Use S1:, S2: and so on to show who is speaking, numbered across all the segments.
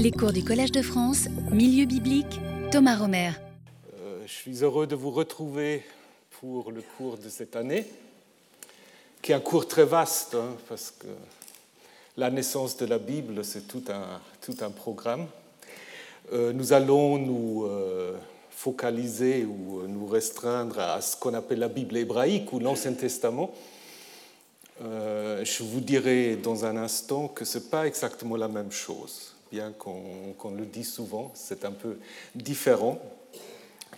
S1: Les cours du Collège de France, Milieu biblique, Thomas Romer.
S2: Euh, je suis heureux de vous retrouver pour le cours de cette année, qui est un cours très vaste, hein, parce que la naissance de la Bible, c'est tout un, tout un programme. Euh, nous allons nous euh, focaliser ou nous restreindre à ce qu'on appelle la Bible hébraïque ou l'Ancien Testament. je vous dirai dans un instant que ce n'est pas exactement la même chose bien qu'on le dise souvent, c'est un peu différent.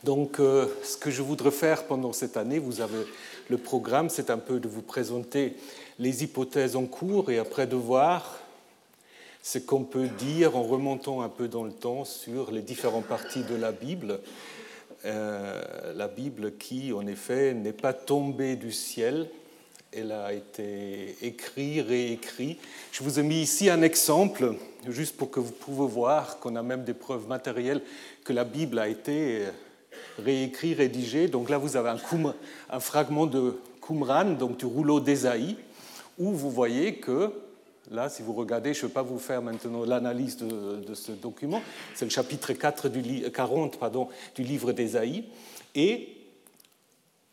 S2: Donc, euh, ce que je voudrais faire pendant cette année, vous avez le programme, c'est un peu de vous présenter les hypothèses en cours et après de voir ce qu'on peut dire en remontant un peu dans le temps sur les différentes parties de la Bible. Euh, la Bible qui, en effet, n'est pas tombée du ciel, elle a été écrite, réécrite. Je vous ai mis ici un exemple, juste pour que vous puissiez voir qu'on a même des preuves matérielles que la Bible a été réécrite, rédigée. Donc là, vous avez un, fragment de Qumran, donc du rouleau d'Ésaïe, où vous voyez que, là, si vous regardez, je ne vais pas vous faire maintenant l'analyse de, ce document, c'est le chapitre 4 du, 40 pardon, du livre d'Ésaïe, et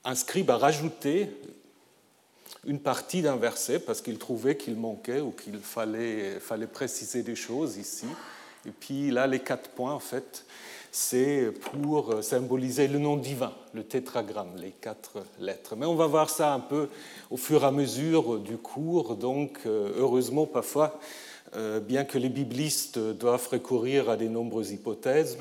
S2: un scribe a rajouté une partie d'un verset parce qu'il trouvait qu'il manquait ou qu'il fallait, préciser des choses ici. Et puis là, les quatre points, en fait, c'est pour symboliser le nom divin, le tétragramme, les quatre lettres. Mais on va voir ça un peu au fur et à mesure du cours. Donc, euh, heureusement, parfois, euh, bien que les biblistes doivent recourir à de nombreuses hypothèses,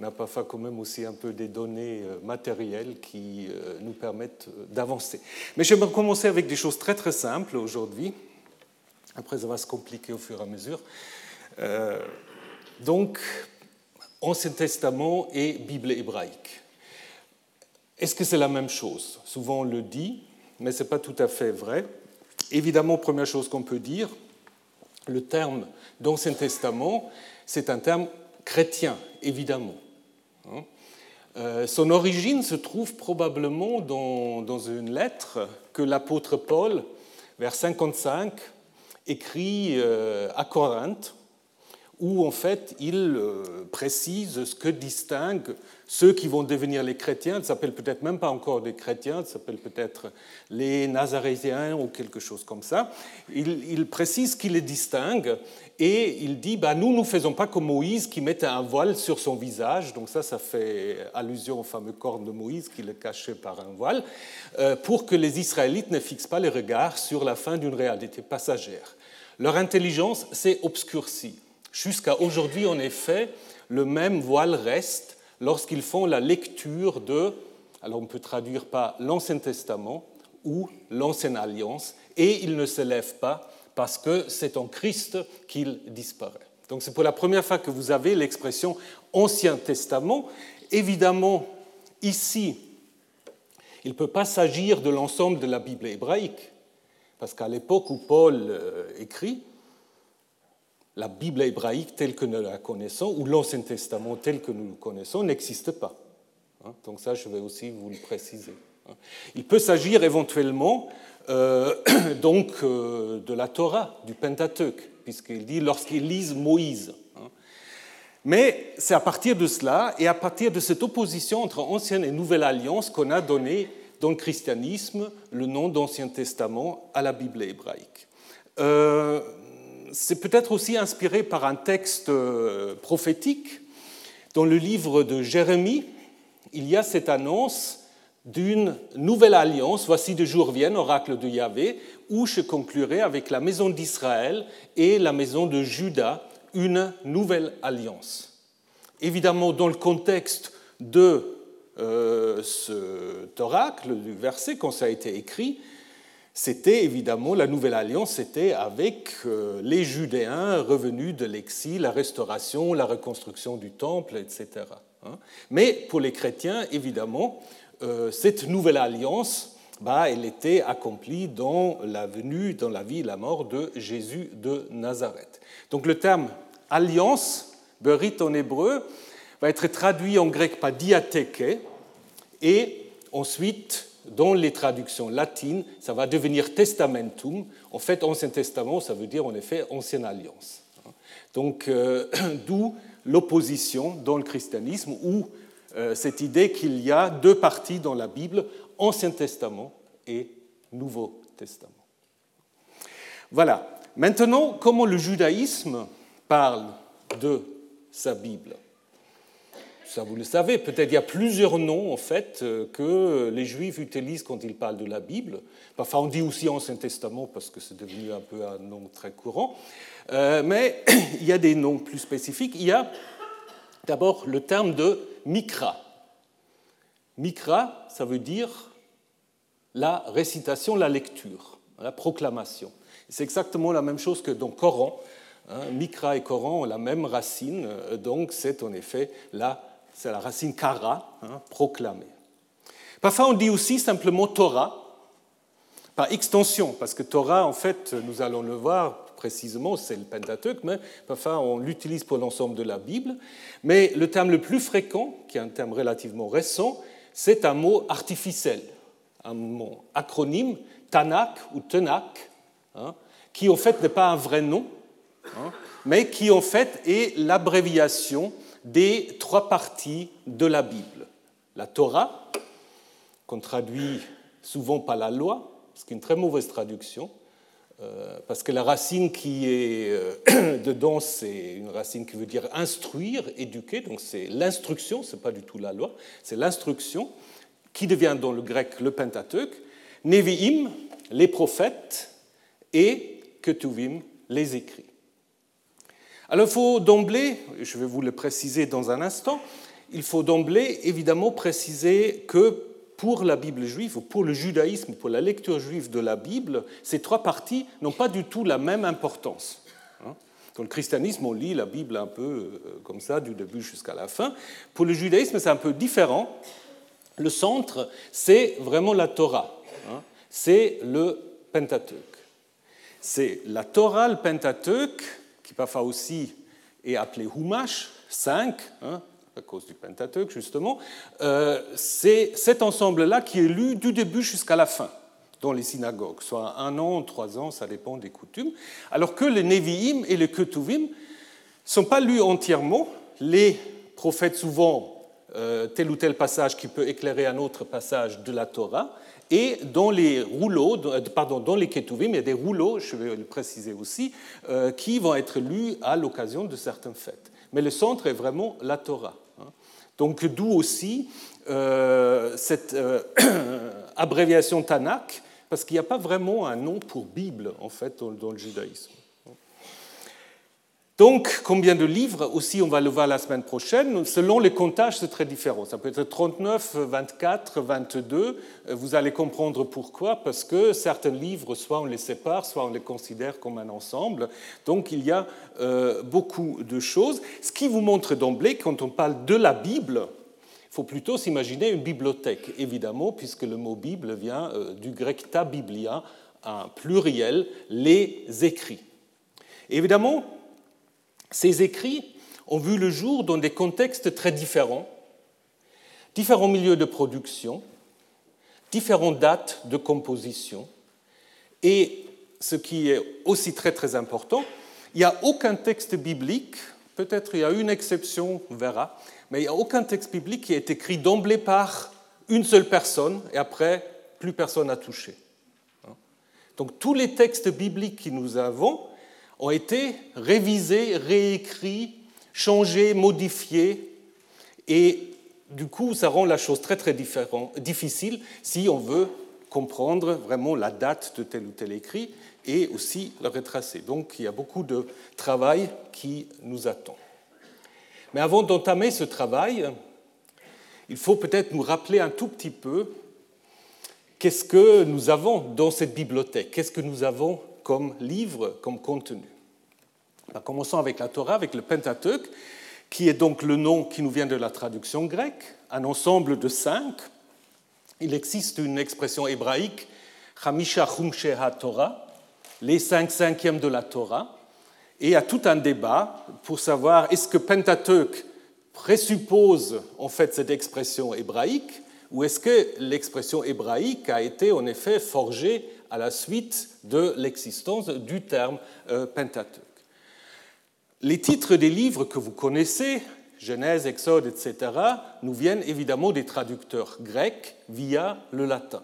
S2: on a parfois quand même aussi un peu des données euh, matérielles qui euh, nous permettent euh, d'avancer. Mais j'aimerais commencer avec des choses très très simples aujourd'hui. Après, ça va se compliquer au fur et à mesure. donc, Ancien Testament et Bible hébraïque. Est-ce que c'est la même chose? Souvent on le dit, mais ce n'est pas tout à fait vrai. Évidemment, première chose qu'on peut dire, le terme d'Ancien Testament, c'est un terme chrétien, évidemment. Hein. Euh, son origine se trouve probablement dans, une lettre que l'apôtre Paul, vers 55, écrit euh, à Corinthe, où en fait il euh, précise ce que distingue ceux qui vont devenir les chrétiens, ils s'appellent peut-être même pas encore des chrétiens, ils s'appellent peut-être les nazaréens ou quelque chose comme ça. Il, précise qu'il les distingue et il dit bah, Nous, ne faisons pas comme Moïse qui mettait un voile sur son visage. Donc, ça, ça fait allusion au fameux corps de Moïse qui le cachait par un voile, euh, pour que les Israélites ne fixent pas les regards sur la fin d'une réalité passagère. Leur intelligence s'est obscurcie. Jusqu'à aujourd'hui, en effet, le même voile reste lorsqu'ils font la lecture de, alors on peut traduire par l'Ancien Testament ou l'Ancienne Alliance, et ils ne se lèvent pas parce que c'est en Christ qu'il disparaît. Donc c'est pour la première fois que vous avez l'expression Ancien Testament. Évidemment, ici, il ne peut pas s'agir de l'ensemble de la Bible hébraïque, parce qu'à l'époque où Paul euh, écrit, la Bible hébraïque telle que nous la connaissons, ou l'Ancien Testament tel que nous le connaissons, n'existe pas. Hein, donc ça, je vais aussi vous le préciser. Hein. Il peut s'agir éventuellement euh, donc euh, de la Torah, du Pentateuque, puisqu'il dit lorsqu'ils lisent Moïse. Hein. Mais c'est à partir de cela et à partir de cette opposition entre ancienne et nouvelle alliance qu'on a donné dans le christianisme le nom d'Ancien Testament à la Bible hébraïque. Euh, c'est peut-être aussi inspiré par un texte euh, prophétique. Dans le livre de Jérémie, il y a cette annonce d'une nouvelle alliance. Voici de jours viennent, oracle de Yahvé, où je conclurai avec la maison d'Israël et la maison de Juda une nouvelle alliance. Évidemment, dans le contexte de euh, cet oracle, du verset, quand ça a été écrit, c'était évidemment la nouvelle alliance, c'était avec euh, les Judéens revenus de l'exil, la restauration, la reconstruction du temple, etc. Hein. Mais pour les chrétiens, évidemment, euh, cette nouvelle alliance, bah, elle était accomplie dans la venue, dans la vie et la mort de Jésus de Nazareth. Donc le terme alliance, berit en hébreu, va être traduit en grec par diatheke et ensuite dans les traductions latines, ça va devenir testamentum. En fait, Ancien Testament, ça veut dire en effet Ancienne Alliance. Donc, euh, d'où l'opposition dans le christianisme ou euh, cette idée qu'il y a deux parties dans la Bible, Ancien Testament et Nouveau Testament. Voilà. Maintenant, comment le judaïsme parle de sa Bible? Ça vous le savez, peut-être il y a plusieurs noms en fait euh, que les Juifs utilisent quand ils parlent de la Bible. Parfois on dit aussi Ancien Testament parce que c'est devenu un peu un nom très courant. Euh, mais il y a des noms plus spécifiques. Il y a d'abord le terme de Mikra. Mikra, ça veut dire la récitation, la lecture, la proclamation. C'est exactement la même chose que dans Coran. Hein. Mikra et Coran ont la même racine, euh, donc c'est en effet la c'est la racine kara, hein, proclamer. Parfois, on dit aussi simplement Torah, par extension, parce que Torah, en fait, nous allons le voir précisément, c'est le Pentateuque, mais parfois on l'utilise pour l'ensemble de la Bible. Mais le terme le plus fréquent, qui est un terme relativement récent, c'est un mot artificiel, un mot acronyme, Tanakh ou Tenak, hein, qui en fait n'est pas un vrai nom, hein, mais qui en fait est l'abréviation des trois parties de la Bible. La Torah, qu'on traduit souvent par la loi, ce qui est une très mauvaise traduction, euh, parce que la racine qui est euh, dedans, c'est une racine qui veut dire instruire, éduquer, donc c'est l'instruction, ce n'est pas du tout la loi, c'est l'instruction, qui devient dans le grec le Pentateuque, Nevi'im, les prophètes, et Ketuvim, les écrits. Alors il faut d'emblée, je vais vous le préciser dans un instant, il faut d'emblée évidemment préciser que pour la Bible juive, ou pour le judaïsme, pour la lecture juive de la Bible, ces trois parties n'ont pas du tout la même importance. Hein. Dans le christianisme, on lit la Bible un peu euh, comme ça, du début jusqu'à la fin. Pour le judaïsme, c'est un peu différent. Le centre, c'est vraiment la Torah. Hein. C'est le Pentateuque. C'est la Torah, le Pentateuque, qui parfois aussi est appelé Humash, 5, hein, à cause du Pentateuque justement, euh, c'est cet ensemble-là qui est lu du début jusqu'à la fin dans les synagogues, soit un an, trois ans, ça dépend des coutumes, alors que les Nevi'im et les Ketuvim ne sont pas lus entièrement. Les prophètes, souvent, euh, tel ou tel passage qui peut éclairer un autre passage de la Torah, et dans les rouleaux, euh, pardon, dans les ketuvim, il y a des rouleaux, je vais le préciser aussi, euh, qui vont être lus à l'occasion de certaines fêtes. Mais le centre est vraiment la Torah. Hein. Donc d'où aussi cette abréviation Tanakh, parce qu'il n'y a pas vraiment un nom pour Bible en fait dans le judaïsme. Donc, combien de livres Aussi, on va le voir la semaine prochaine? Selon les comptages, c'est très différent. Ça peut être 39, 24, 22. Vous allez comprendre pourquoi. Parce que certains livres, soit on les sépare, soit on les considère comme un ensemble. Donc, il y a euh, beaucoup de choses. Ce qui vous montre d'emblée, quand on parle de la Bible, il faut plutôt s'imaginer une bibliothèque, évidemment, puisque le mot Bible vient euh, du grec ta biblia, un pluriel, les écrits. Évidemment, ces écrits ont vu le jour dans des contextes très différents, différents milieux de production, différentes dates de composition, et ce qui est aussi très très important, il n'y a aucun texte biblique, peut-être il y a une exception, on verra, mais il n'y a aucun texte biblique qui est écrit d'emblée par une seule personne et après plus personne n'a touché. Donc tous les textes bibliques que nous avons ont été révisés, réécrits, changés, modifiés, et du coup, ça rend la chose très très difficile si on veut comprendre vraiment la date de tel ou tel écrit et aussi le retracer. Donc il y a beaucoup de travail qui nous attend. Mais avant d'entamer ce travail, il faut peut-être nous rappeler un tout petit peu qu'est-ce que nous avons dans cette bibliothèque, qu'est-ce que nous avons comme livre, comme contenu. Commençons avec la Torah, avec le Pentateuque, qui est donc le nom qui nous vient de la traduction grecque, un ensemble de cinq. Il existe une expression hébraïque, Hamisha Chumshe Torah, les cinq cinquièmes de la Torah, et il y a tout un débat pour savoir est-ce que Pentateuque présuppose en fait cette expression hébraïque, ou est-ce que l'expression hébraïque a été en effet forgée à la suite de l'existence du terme euh, Pentateuque. Les titres des livres que vous connaissez, Genèse, Exode, etc., nous viennent évidemment des traducteurs grecs via le latin.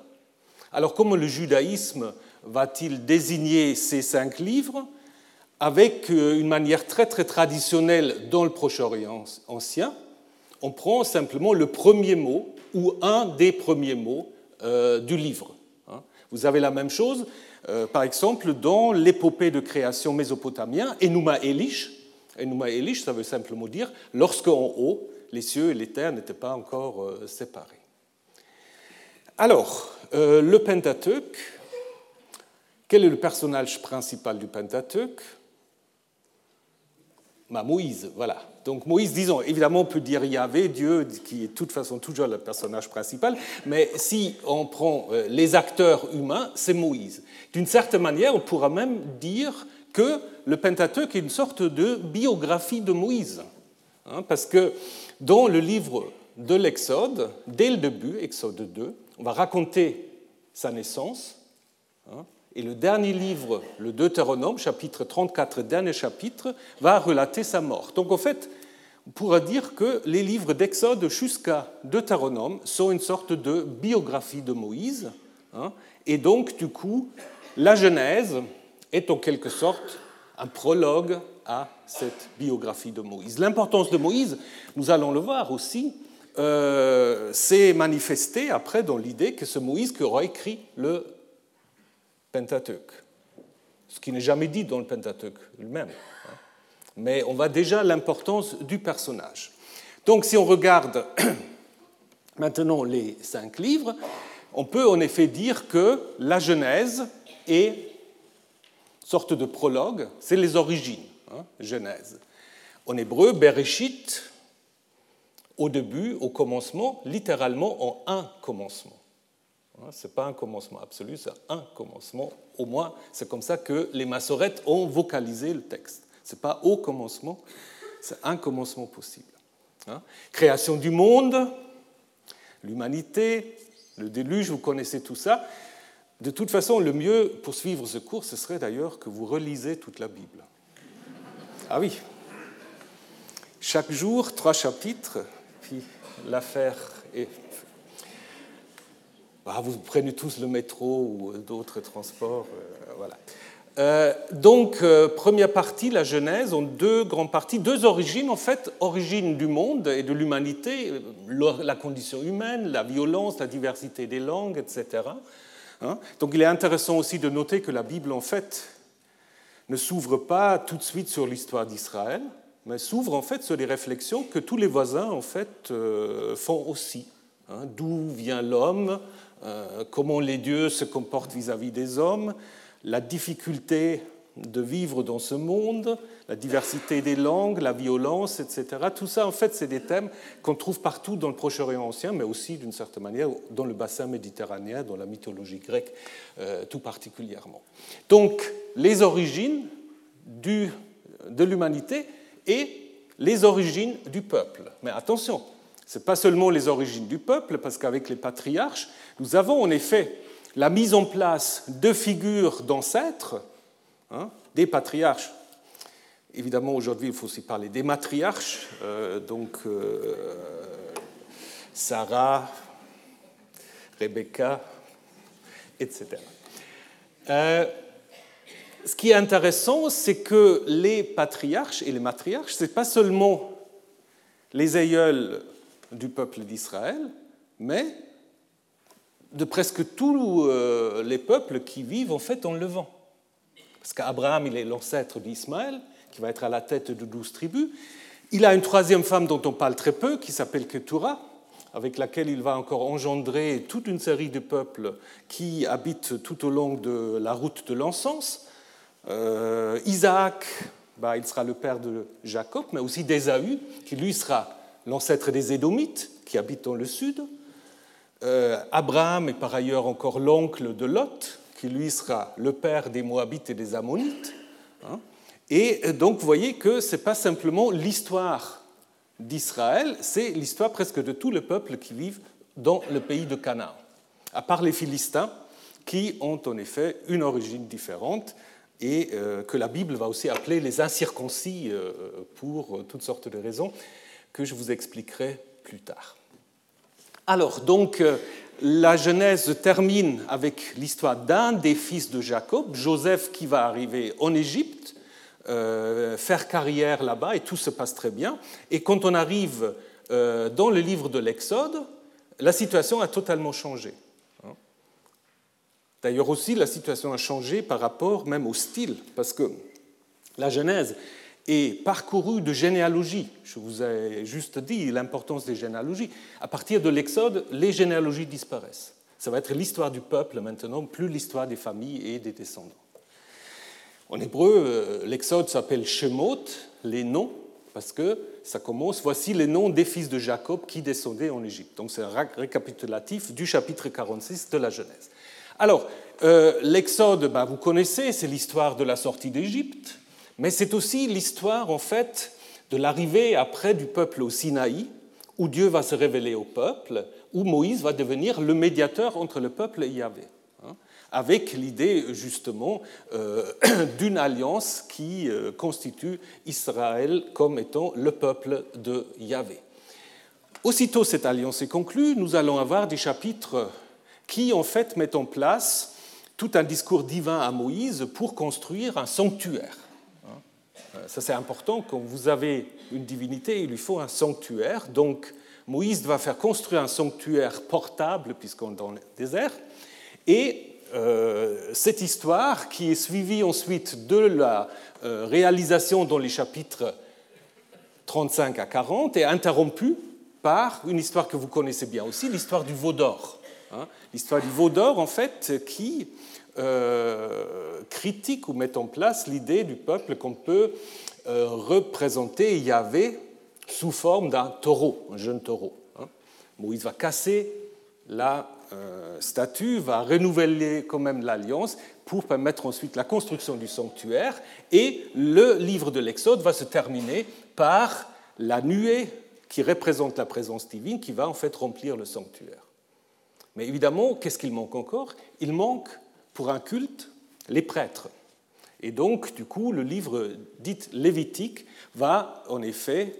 S2: Alors comment le judaïsme va-t-il désigner ces cinq livres Avec euh, une manière très très traditionnelle dans le Proche-Orient ancien, on prend simplement le premier mot ou un des premiers mots euh, du livre. Vous avez la même chose, euh, par exemple, dans l'épopée de création mésopotamien, Enuma Elish. Enuma Elish, ça veut simplement dire lorsque en haut, les cieux et les terres n'étaient pas encore séparés. Alors, le Pentateuque, quel est le personnage principal du Pentateuque bah, Moïse, voilà. Donc Moïse, disons, évidemment, on peut dire Yahvé, Dieu, qui est de toute façon toujours le personnage principal, mais si on prend euh, les acteurs humains, c'est Moïse. D'une certaine manière, on pourra même dire que le Pentateuque est une sorte de biographie de Moïse. Hein, parce que dans le livre de l'Exode, dès le début, Exode 2, on va raconter sa naissance, hein, et le dernier livre, le Deutéronome, chapitre 34, dernier chapitre, va relater sa mort. Donc en fait, on pourra dire que les livres d'Exode jusqu'à Deutéronome sont une sorte de biographie de Moïse. Hein, et donc, du coup, la Genèse est en quelque sorte un prologue à cette biographie de Moïse. L'importance de Moïse, nous allons le voir aussi, euh, s'est manifestée après dans l'idée que ce Moïse qui aura écrit le Pentateuque, ce qui n'est jamais dit dans le Pentateuque lui-même. Hein. Mais on voit déjà l'importance du personnage. Donc si on regarde maintenant les cinq livres, on peut en effet dire que la Genèse est sorte de prologue, c'est les origines, hein, Genèse. En hébreu, Bereshit, au début, au commencement, littéralement en un commencement. Hein, Ce n'est pas un commencement absolu, c'est un commencement. Au moins, c'est comme ça que les massorettes ont vocalisé le texte. Ce n'est pas au commencement, c'est un commencement possible. Hein. Création du monde, l'humanité, le déluge, vous connaissez tout ça. De toute façon, le mieux pour suivre ce cours, ce serait d'ailleurs que vous relisez toute la Bible. Ah oui. Chaque jour, trois chapitres, puis l'affaire est bah, vous prenez tous le métro ou d'autres transports. Euh, voilà. Euh, donc, euh, première partie, la Genèse, en deux grandes parties, deux origines, en fait, origine du monde et de l'humanité, la condition humaine, la violence, la diversité des langues, etc. Hein. donc, il est intéressant aussi de noter que la Bible, en fait, ne s'ouvre pas tout de suite sur l'histoire d'Israël, mais s'ouvre en fait sur les réflexions que tous les voisins, en fait, font aussi. Hein. D'où vient l'homme euh, comment les dieux se comportent vis-à-vis des hommes, la difficulté de vivre dans ce monde, la diversité des langues, la violence, etc. Tout ça, en fait, c'est des thèmes qu'on trouve partout dans le Proche-Orient ancien, mais aussi, d'une certaine manière, dans le bassin méditerranéen, dans la mythologie grecque euh, tout particulièrement. Donc, les origines de l'humanité et les origines du peuple. Mais attention, ce n'est pas seulement les origines du peuple, parce qu'avec les patriarches, nous avons en effet la mise en place de figures d'ancêtres, hein, des patriarches. Évidemment, aujourd'hui, il faut aussi parler des matriarches, euh, donc euh, Sarah, Rebecca, etc. Euh, ce qui est intéressant, c'est que les patriarches et les matriarches, ce n'est pas seulement les aïeuls du peuple d'Israël, mais de presque tous euh, les peuples qui vivent en fait en Levant. Parce qu'Abraham, il est l'ancêtre d'Ismaël, qui va être à la tête de douze tribus. Il a une troisième femme dont on parle très peu, qui s'appelle Ketura, avec laquelle il va encore engendrer toute une série de peuples qui habitent tout au long de la route de l'encens. Euh, Isaac, bah, il sera le père de Jacob, mais aussi d'Ésaü, qui lui sera l'ancêtre des Édomites qui habitent dans le sud. Euh, Abraham est par ailleurs encore l'oncle de Lot, qui lui sera le père des Moabites et des Ammonites. Hein. Et euh, donc vous voyez que ce n'est pas simplement l'histoire d'Israël, c'est l'histoire presque de tous les peuples qui vivent dans le pays de Canaan, à part les Philistins, qui ont en effet une origine différente, et que la Bible va aussi appeler les incirconcis pour toutes sortes de raisons que je vous expliquerai plus tard. Alors, donc, la Genèse termine avec l'histoire d'un des fils de Jacob, Joseph, qui va arriver en Égypte, euh, faire carrière là-bas, et tout se passe très bien. Et quand on arrive euh, dans le livre de l'Exode, la situation a totalement changé. D'ailleurs aussi, la situation a changé par rapport même au style, parce que la Genèse est parcourue de généalogies. Je vous ai juste dit l'importance des généalogies. À partir de l'Exode, les généalogies disparaissent. Ça va être l'histoire du peuple maintenant, plus l'histoire des familles et des descendants. En hébreu, euh, l'Exode s'appelle Shemot, les noms, parce que ça commence, voici les noms des fils de Jacob qui descendaient en Égypte. Donc c'est un récapitulatif du chapitre 46 de la Genèse. Alors, euh, l'Exode, ben, vous connaissez, c'est l'histoire de la sortie d'Égypte, mais c'est aussi l'histoire, en fait, de l'arrivée après du peuple au Sinaï, où Dieu va se révéler au peuple, où Moïse va devenir le médiateur entre le peuple et Yahvé avec l'idée justement euh, d'une alliance qui euh, constitue Israël comme étant le peuple de Yahvé. Aussitôt cette alliance est conclue, nous allons avoir des chapitres qui en fait mettent en place tout un discours divin à Moïse pour construire un sanctuaire. Euh, ça c'est important, quand vous avez une divinité, il lui faut un sanctuaire. Donc Moïse va faire construire un sanctuaire portable, puisqu'on est dans le désert, et euh, cette histoire, qui est suivie ensuite de la euh, réalisation dans les chapitres 35 à 40, est interrompue par une histoire que vous connaissez bien aussi, l'histoire du veau d'or. Hein. l'histoire du veau d'or, en fait, qui euh, critique ou met en place l'idée du peuple qu'on peut représenter Yahvé sous forme d'un taureau, un jeune taureau. Hein. Moïse va casser la euh, statut va renouveler quand même l'alliance pour permettre ensuite la construction du sanctuaire et le livre de l'Exode va se terminer par la nuée qui représente la présence divine qui va en fait remplir le sanctuaire. Mais évidemment, qu'est-ce qu'il manque encore? Il manque pour un culte les prêtres. Et donc, du coup, le livre dit lévitique va en effet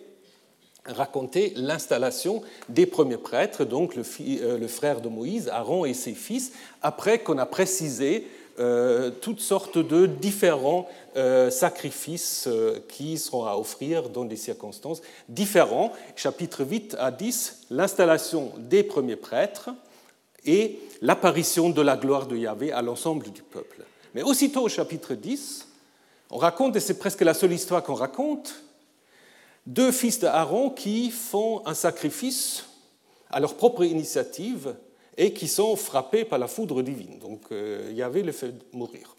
S2: raconter l'installation des premiers prêtres, donc euh, le, frère de Moïse, Aaron et ses fils, après qu'on a précisé euh, toutes sortes de différents euh, sacrifices qui seront à offrir dans des circonstances différentes. Chapitre 8 à 10, l'installation des premiers prêtres et l'apparition de la gloire de Yahvé à l'ensemble du peuple. Mais aussitôt au chapitre 10, on raconte, et c'est presque la seule histoire qu'on raconte, deux fils d'Aaron qui font un sacrifice à leur propre initiative et qui sont frappés par la foudre divine. Donc euh, Yahvé les fait mourir.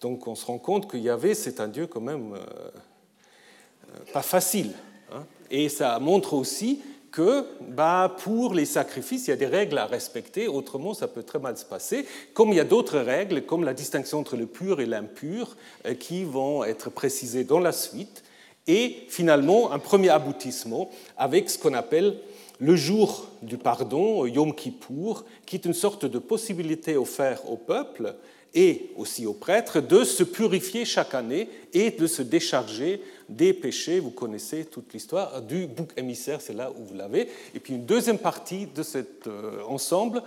S2: Donc on se rend compte que Yahvé, c'est un Dieu quand même euh, euh, pas facile. Hein. Et ça montre aussi que bah, pour les sacrifices, il y a des règles à respecter, autrement ça peut très mal se passer, comme il y a d'autres règles, comme la distinction entre le pur et l'impur, qui vont être précisées dans la suite. Et finalement un premier aboutissement avec ce qu'on appelle le jour du pardon, Yom Kippour, qui est une sorte de possibilité offerte au peuple et aussi aux prêtres de se purifier chaque année et de se décharger des péchés. Vous connaissez toute l'histoire du bouc émissaire, c'est là où vous l'avez. Et puis une deuxième partie de cet euh, ensemble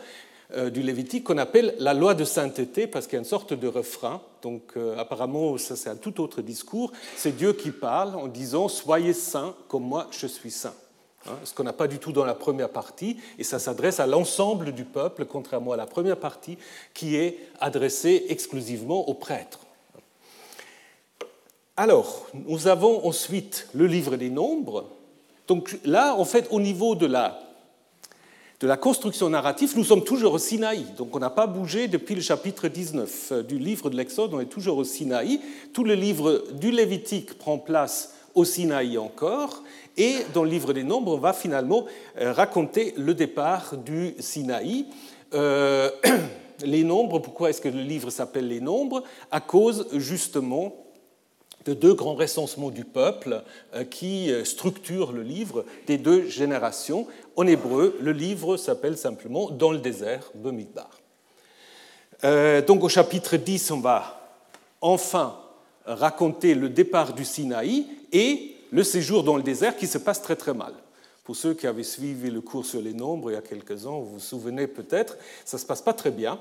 S2: euh, du Lévitique qu'on appelle la loi de sainteté, parce qu'il y a une sorte de refrain. Donc euh, apparemment, ça c'est un tout autre discours. C'est Dieu qui parle en disant Soyez saints comme moi je suis saint. Hein, ce qu'on n'a pas du tout dans la première partie, et ça s'adresse à l'ensemble du peuple, contrairement à la première partie qui est adressée exclusivement aux prêtres. Alors, nous avons ensuite le livre des nombres. Donc là, en fait, au niveau de la construction narrative, nous sommes toujours au Sinaï. Donc on n'a pas bougé depuis le chapitre 19 euh, du livre de l'Exode, on est toujours au Sinaï. Tout le livre du Lévitique prend place au Sinaï encore. Et dans le livre des Nombres, on va finalement euh, raconter le départ du Sinaï. Euh, les nombres, pourquoi est-ce que le livre s'appelle Les Nombres? À cause justement de deux grands recensements du peuple euh, qui euh, structurent le livre des deux générations. En hébreu, le livre s'appelle simplement Dans le désert, Bemidbar. Euh, donc au chapitre 10, on va enfin raconter le départ du Sinaï et le séjour dans le désert qui se passe très très mal. Pour ceux qui avaient suivi le cours sur les nombres il y a quelques ans, vous vous souvenez peut-être, ça ne se passe pas très bien.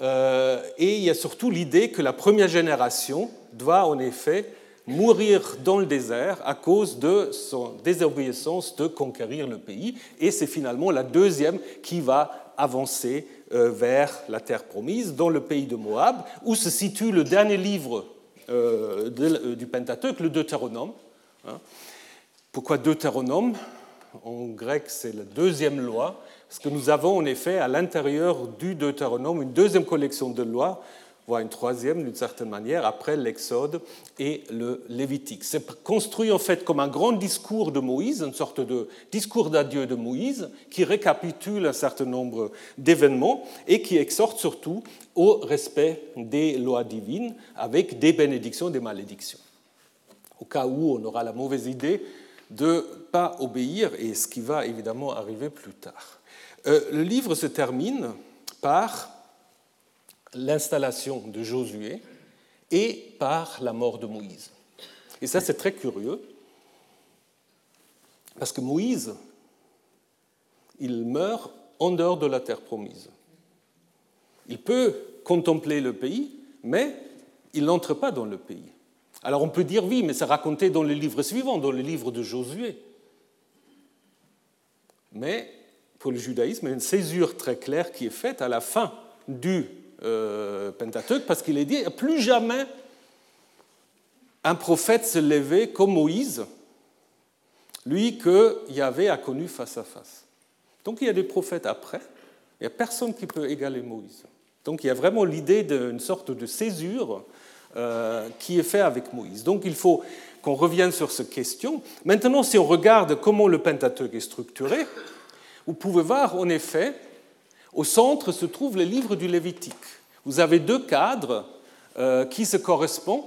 S2: Euh, et il y a surtout l'idée que la première génération doit en effet mourir dans le désert à cause de son désobéissance de conquérir le pays. Et c'est finalement la deuxième qui va avancer euh, vers la terre promise, dans le pays de Moab, où se situe le dernier livre euh, du Pentateuque, le Deutéronome. Hein. Pourquoi Deutéronome? En grec, c'est la deuxième loi, parce que nous avons en effet à l'intérieur du Deutéronome une deuxième collection de lois voire une troisième d'une certaine manière, après l'Exode et le Lévitique. C'est construit en fait comme un grand discours de Moïse, une sorte de discours d'adieu de Moïse, qui récapitule un certain nombre d'événements et qui exhorte surtout au respect des lois divines avec des bénédictions, des malédictions. Au cas où on aura la mauvaise idée de ne pas obéir, et ce qui va évidemment arriver plus tard. Euh, le livre se termine par l'installation de Josué et par la mort de Moïse. Et ça, c'est très curieux, parce que Moïse, il meurt en dehors de la terre promise. Il peut contempler le pays, mais il n'entre pas dans le pays. Alors on peut dire oui, mais c'est raconté dans le livre suivant, dans le livre de Josué. Mais le judaïsme, une césure très claire qui est faite à la fin du euh, Pentateuque, parce qu'il est dit plus jamais un prophète se lever comme Moïse, lui que Yahvé a connu face à face. Donc il y a des prophètes après, il n'y a personne qui peut égaler Moïse. Donc il y a vraiment l'idée d'une sorte de césure euh, qui est faite avec Moïse. Donc il faut qu'on revienne sur cette question. Maintenant, si on regarde comment le Pentateuque est structuré, vous pouvez voir en effet au centre se trouve le livre du Lévitique. Vous avez deux cadres euh, qui se correspondent.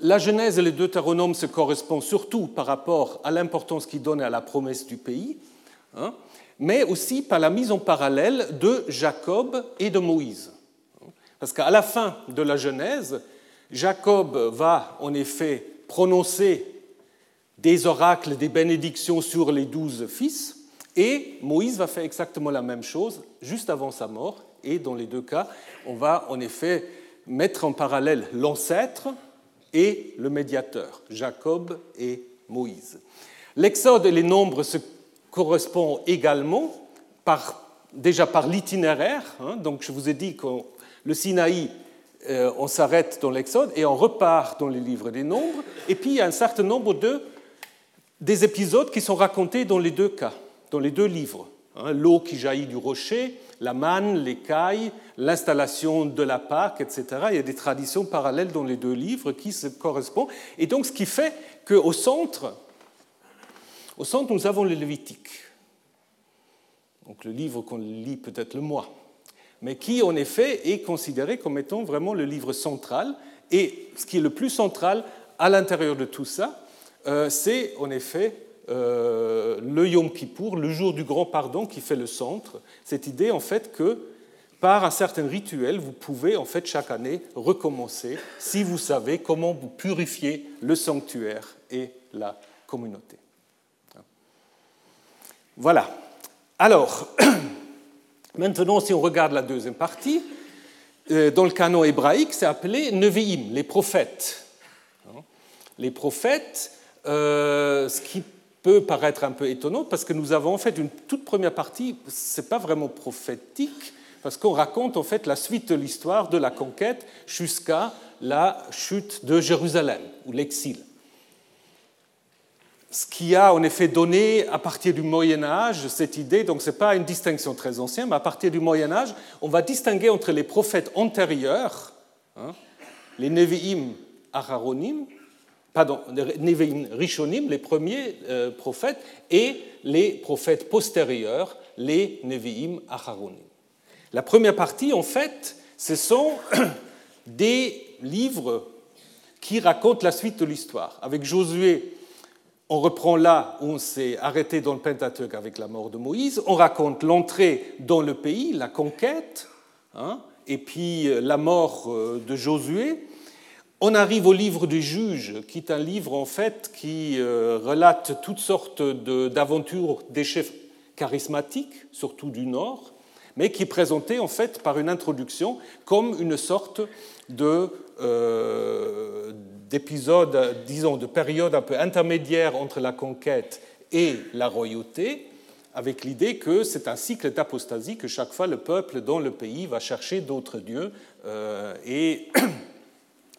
S2: La Genèse et le Deutéronome se correspondent surtout par rapport à l'importance qu'ils donnent à la promesse du pays, hein, mais aussi par la mise en parallèle de Jacob et de Moïse. Parce qu'à la fin de la Genèse, Jacob va en effet prononcer des oracles, des bénédictions sur les douze fils, et Moïse va faire exactement la même chose juste avant sa mort. Et dans les deux cas, on va en effet mettre en parallèle l'ancêtre et le médiateur, Jacob et Moïse. L'Exode et les nombres se correspondent également déjà par l'itinéraire. Hein. donc je vous ai dit que le Sinaï, euh, on s'arrête dans l'Exode et on repart dans les livres des nombres. Et puis il y a un certain nombre de, des épisodes qui sont racontés dans les deux cas dans les deux livres. Hein, l'eau qui jaillit du rocher, la manne, l'écaille, l'installation de la Pâque, etc. Il y a des traditions parallèles dans les deux livres qui se correspondent. Et donc, ce qui fait qu'au centre, au centre, nous avons le Lévitique. Donc, le livre qu'on lit peut-être le mois, mais qui, en effet, est considéré comme étant vraiment le livre central. Et ce qui est le plus central à l'intérieur de tout ça, euh, c'est en effet euh, le Yom Kippour, le jour du grand pardon qui fait le centre, cette idée en fait que par un certain rituel, vous pouvez en fait chaque année recommencer si vous savez comment vous purifier le sanctuaire et la communauté. Voilà. Alors, maintenant, si on regarde la deuxième partie, euh, dans le canon hébraïque, c'est appelé Nevi'im, les prophètes. Les prophètes, euh, ce qui peut paraître un peu étonnant parce que nous avons en fait une toute première partie, ce n'est pas vraiment prophétique, parce qu'on raconte en fait la suite de l'histoire de la conquête jusqu'à la chute de Jérusalem ou l'exil. Ce qui a en effet donné à partir du Moyen Âge cette idée, donc ce n'est pas une distinction très ancienne, mais à partir du Moyen Âge, on va distinguer entre les prophètes antérieurs, hein, les Nevi'im Aharonim, pardon, Nevi'im Rishonim, les premiers euh, prophètes, et les prophètes postérieurs, les Nevi'im Acharonim. La première partie, en fait, ce sont des livres qui racontent la suite de l'histoire. Avec Josué, on reprend là où on s'est arrêté dans le Pentateuque avec la mort de Moïse. On raconte l'entrée dans le pays, la conquête, hein, et puis euh, la mort euh, de Josué. On arrive au livre du juge, qui est un livre en fait qui euh, relate toutes sortes d'aventures des chefs charismatiques, surtout du Nord, mais qui est présenté en fait par une introduction comme une sorte euh, d'épisode, disons, de période un peu intermédiaire entre la conquête et la royauté, avec l'idée que c'est un cycle d'apostasie, que chaque fois le peuple dans le pays va chercher d'autres dieux euh, et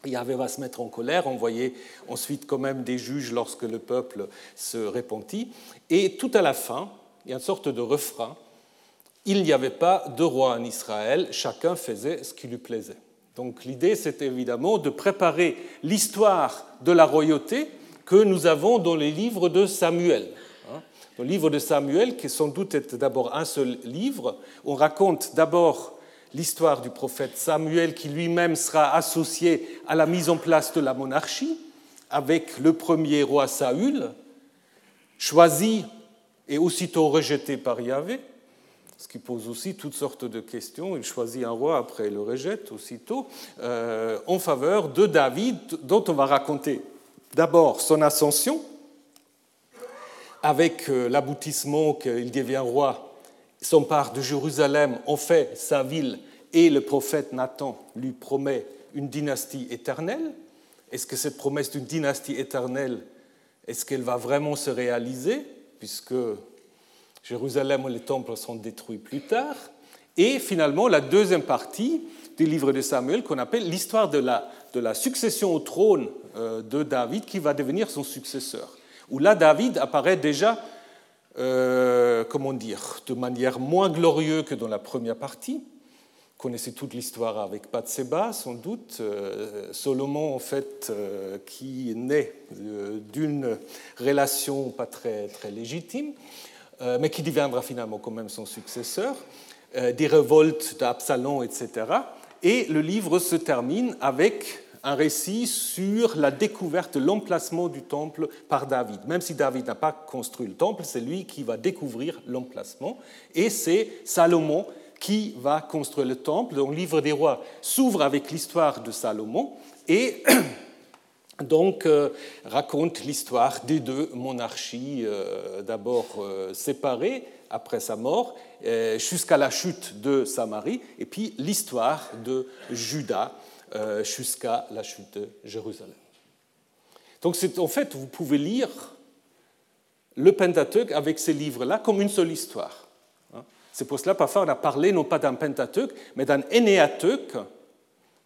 S2: Yahvé va se mettre en colère. On voyait ensuite quand même des juges lorsque le peuple se repentit. Et tout à la fin, il y a une sorte de refrain. Il n'y avait pas de roi en Israël, chacun faisait ce qui lui plaisait. Donc l'idée, c'est évidemment de préparer l'histoire de la royauté que nous avons dans les livres de Samuel. Hein. Dans le livre de Samuel, qui sans doute est d'abord un seul livre, on raconte d'abord l'histoire du prophète Samuel qui lui-même sera associé à la mise en place de la monarchie avec le premier roi Saül, choisi et aussitôt rejeté par Yahvé, ce qui pose aussi toutes sortes de questions. Il choisit un roi, après il le rejette aussitôt, euh, en faveur de David, dont on va raconter d'abord son ascension, avec euh, l'aboutissement qu'il devient roi s'empare de Jérusalem, en fait sa ville, et le prophète Nathan lui promet une dynastie éternelle. Est-ce que cette promesse d'une dynastie éternelle, est-ce qu'elle va vraiment se réaliser, puisque Jérusalem et les temples sont détruits plus tard? Et finalement, la deuxième partie du livre de Samuel, qu'on appelle l'histoire de la, de la succession au trône euh, de David, qui va devenir son successeur. Où là, David apparaît déjà euh, comment dire, de manière moins glorieuse que dans la première partie. Vous connaissez toute l'histoire avec Bathseba, sans doute. Euh, Solomon, en fait, euh, qui naît d'une relation pas très, très légitime, mais qui deviendra finalement quand même son successeur. Des révoltes d'Absalom, etc. Et le livre se termine avec un récit sur la découverte, l'emplacement du temple par David. Même si David n'a pas construit le temple, c'est lui qui va découvrir l'emplacement. Et c'est Salomon qui va construire le temple. Donc, le livre des rois s'ouvre avec l'histoire de Salomon et donc euh, raconte l'histoire des deux monarchies, euh, d'abord euh, séparées après sa mort, jusqu'à la chute de Samarie, et puis l'histoire de Judas euh, jusqu'à la chute de Jérusalem. Donc en fait, vous pouvez lire le Pentateuque avec ces livres-là comme une seule histoire. Hein. C'est pour cela parfois on a parlé non pas d'un Pentateuque, mais d'un Énéateuque,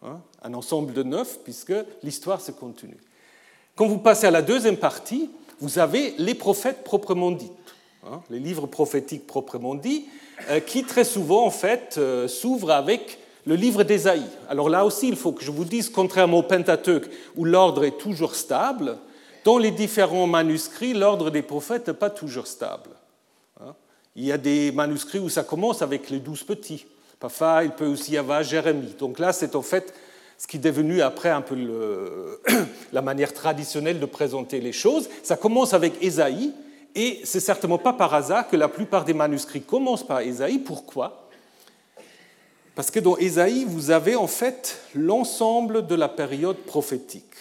S2: hein, un ensemble de neuf, puisque l'histoire se continue. Quand vous passez à la deuxième partie, vous avez les prophètes proprement dits, hein, les livres prophétiques proprement dits, euh, qui très souvent en fait euh, s'ouvrent avec le livre d'Ésaïe. Alors là aussi, il faut que je vous dise, contrairement au Pentateuque, où l'ordre est toujours stable, dans les différents manuscrits, l'ordre des prophètes n'est pas toujours stable. Hein? Il y a des manuscrits où ça commence avec les douze petits. Parfois, il peut aussi y avoir Jérémie. Donc là, c'est en fait ce qui est devenu après un peu la manière traditionnelle de présenter les choses. Ça commence avec Ésaïe, et c'est certainement pas par hasard que la plupart des manuscrits commencent par Ésaïe. Pourquoi? Parce que dans Ésaïe, vous avez en fait l'ensemble de la période prophétique,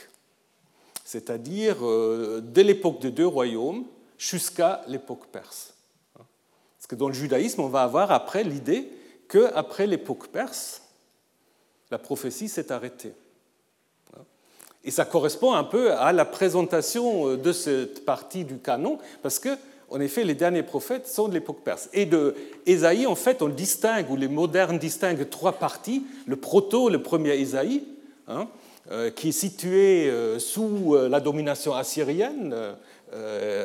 S2: c'est-à-dire euh, dès l'époque des deux royaumes jusqu'à l'époque perse. Parce que dans le judaïsme, on va avoir après l'idée qu'après l'époque perse, la prophétie s'est arrêtée. Et ça correspond un peu à la présentation de cette partie du canon, parce que en effet, les derniers prophètes sont de l'époque perse. Et de Ésaïe, en fait, on distingue, ou les modernes distinguent trois parties. Le proto, le premier Ésaïe, hein, euh, qui est situé euh, sous euh, la domination assyrienne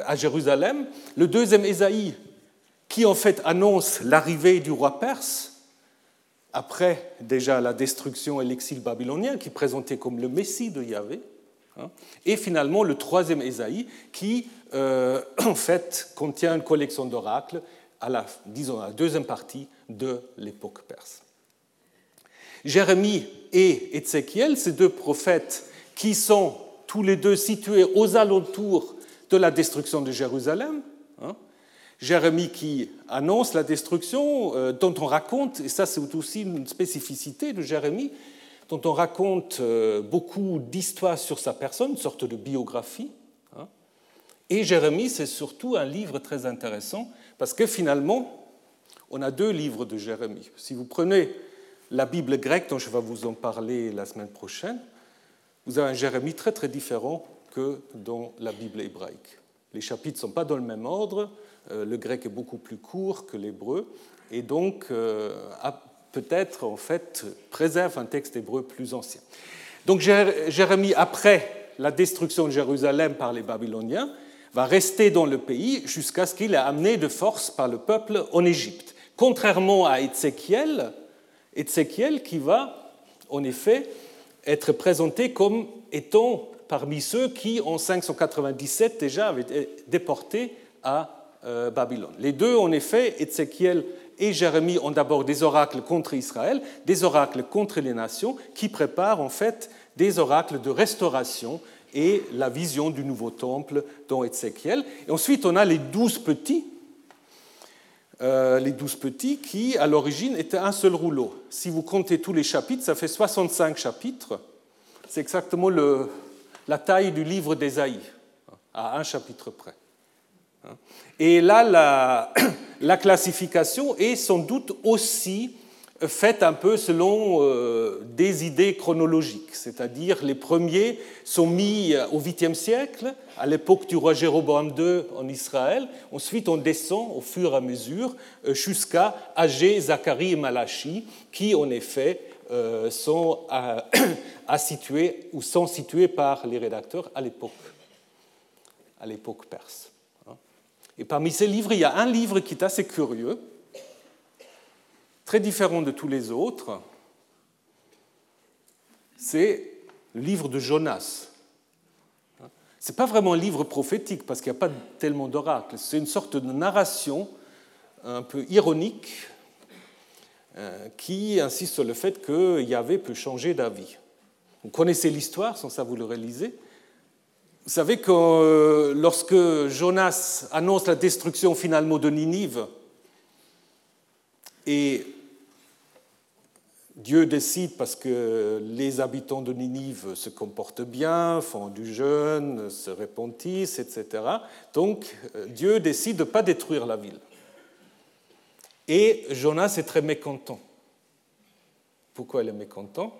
S2: à Jérusalem. Le deuxième Ésaïe, qui en fait annonce l'arrivée du roi perse, après déjà la destruction et l'exil babylonien, qui est présenté comme le Messie de Yahvé. Hein. Et finalement, le troisième Ésaïe, qui euh, en fait, contient une collection d'oracles à la, deuxième partie de l'époque perse. Jérémie et Ézéchiel, ces deux prophètes qui sont tous les deux situés aux alentours de la destruction de Jérusalem. Hein. Jérémie qui annonce la destruction, euh, dont on raconte, et ça c'est aussi une spécificité de Jérémie, dont on raconte euh, beaucoup d'histoires sur sa personne, une sorte de biographie. Et Jérémie, c'est surtout un livre très intéressant parce que finalement, on a deux livres de Jérémie. Si vous prenez la Bible grecque, dont je vais vous en parler la semaine prochaine, vous avez un Jérémie très très différent que dans la Bible hébraïque. Les chapitres ne sont pas dans le même ordre, euh, le grec est beaucoup plus court que l'hébreu, et donc euh, peut-être en fait préserve un texte hébreu plus ancien. Donc Jérémie, après la destruction de Jérusalem par les Babyloniens, va rester dans le pays jusqu'à ce qu'il est amené de force par le peuple en Égypte. Contrairement à Ézéchiel, Ézéchiel qui va en effet être présenté comme étant parmi ceux qui, en 597, déjà avaient été déportés à euh, Babylone. Les deux, en effet, Ézéchiel et Jérémie ont d'abord des oracles contre Israël, des oracles contre les nations, qui préparent en fait des oracles de restauration et la vision du nouveau temple dans Ézéchiel. Et ensuite, on a les douze petits, euh, les douze petits qui, à l'origine, étaient un seul rouleau. Si vous comptez tous les chapitres, ça fait 65 chapitres. C'est exactement la taille du livre d'Ésaïe, à un chapitre près. Et là, la classification est sans doute aussi faite un peu selon euh, des idées chronologiques, c'est-à-dire les premiers sont mis au 8e siècle, à l'époque du roi Jéroboam II en Israël, ensuite on descend au fur et à mesure euh, jusqu'à Agé, Zacharie et Malachi, qui en effet euh, sont ou sont situés par les rédacteurs à l'époque, à l'époque perse. Et parmi ces livres, il y a un livre qui est assez curieux, très différent de tous les autres. C'est le livre de Jonas. Ce n'est pas vraiment un livre prophétique parce qu'il n'y a pas tellement d'oracles. C'est une sorte de narration un peu ironique euh, qui insiste sur le fait que Yahvé peut changer d'avis. Vous connaissez l'histoire, sans ça vous le réalisez. Vous savez que euh, lorsque Jonas annonce la destruction finalement de Ninive, et Dieu décide parce que les habitants de Ninive se comportent bien, font du jeûne, se répentissent, etc. Donc euh, Dieu décide de ne pas détruire la ville. Et Jonas est très mécontent. Pourquoi il est mécontent?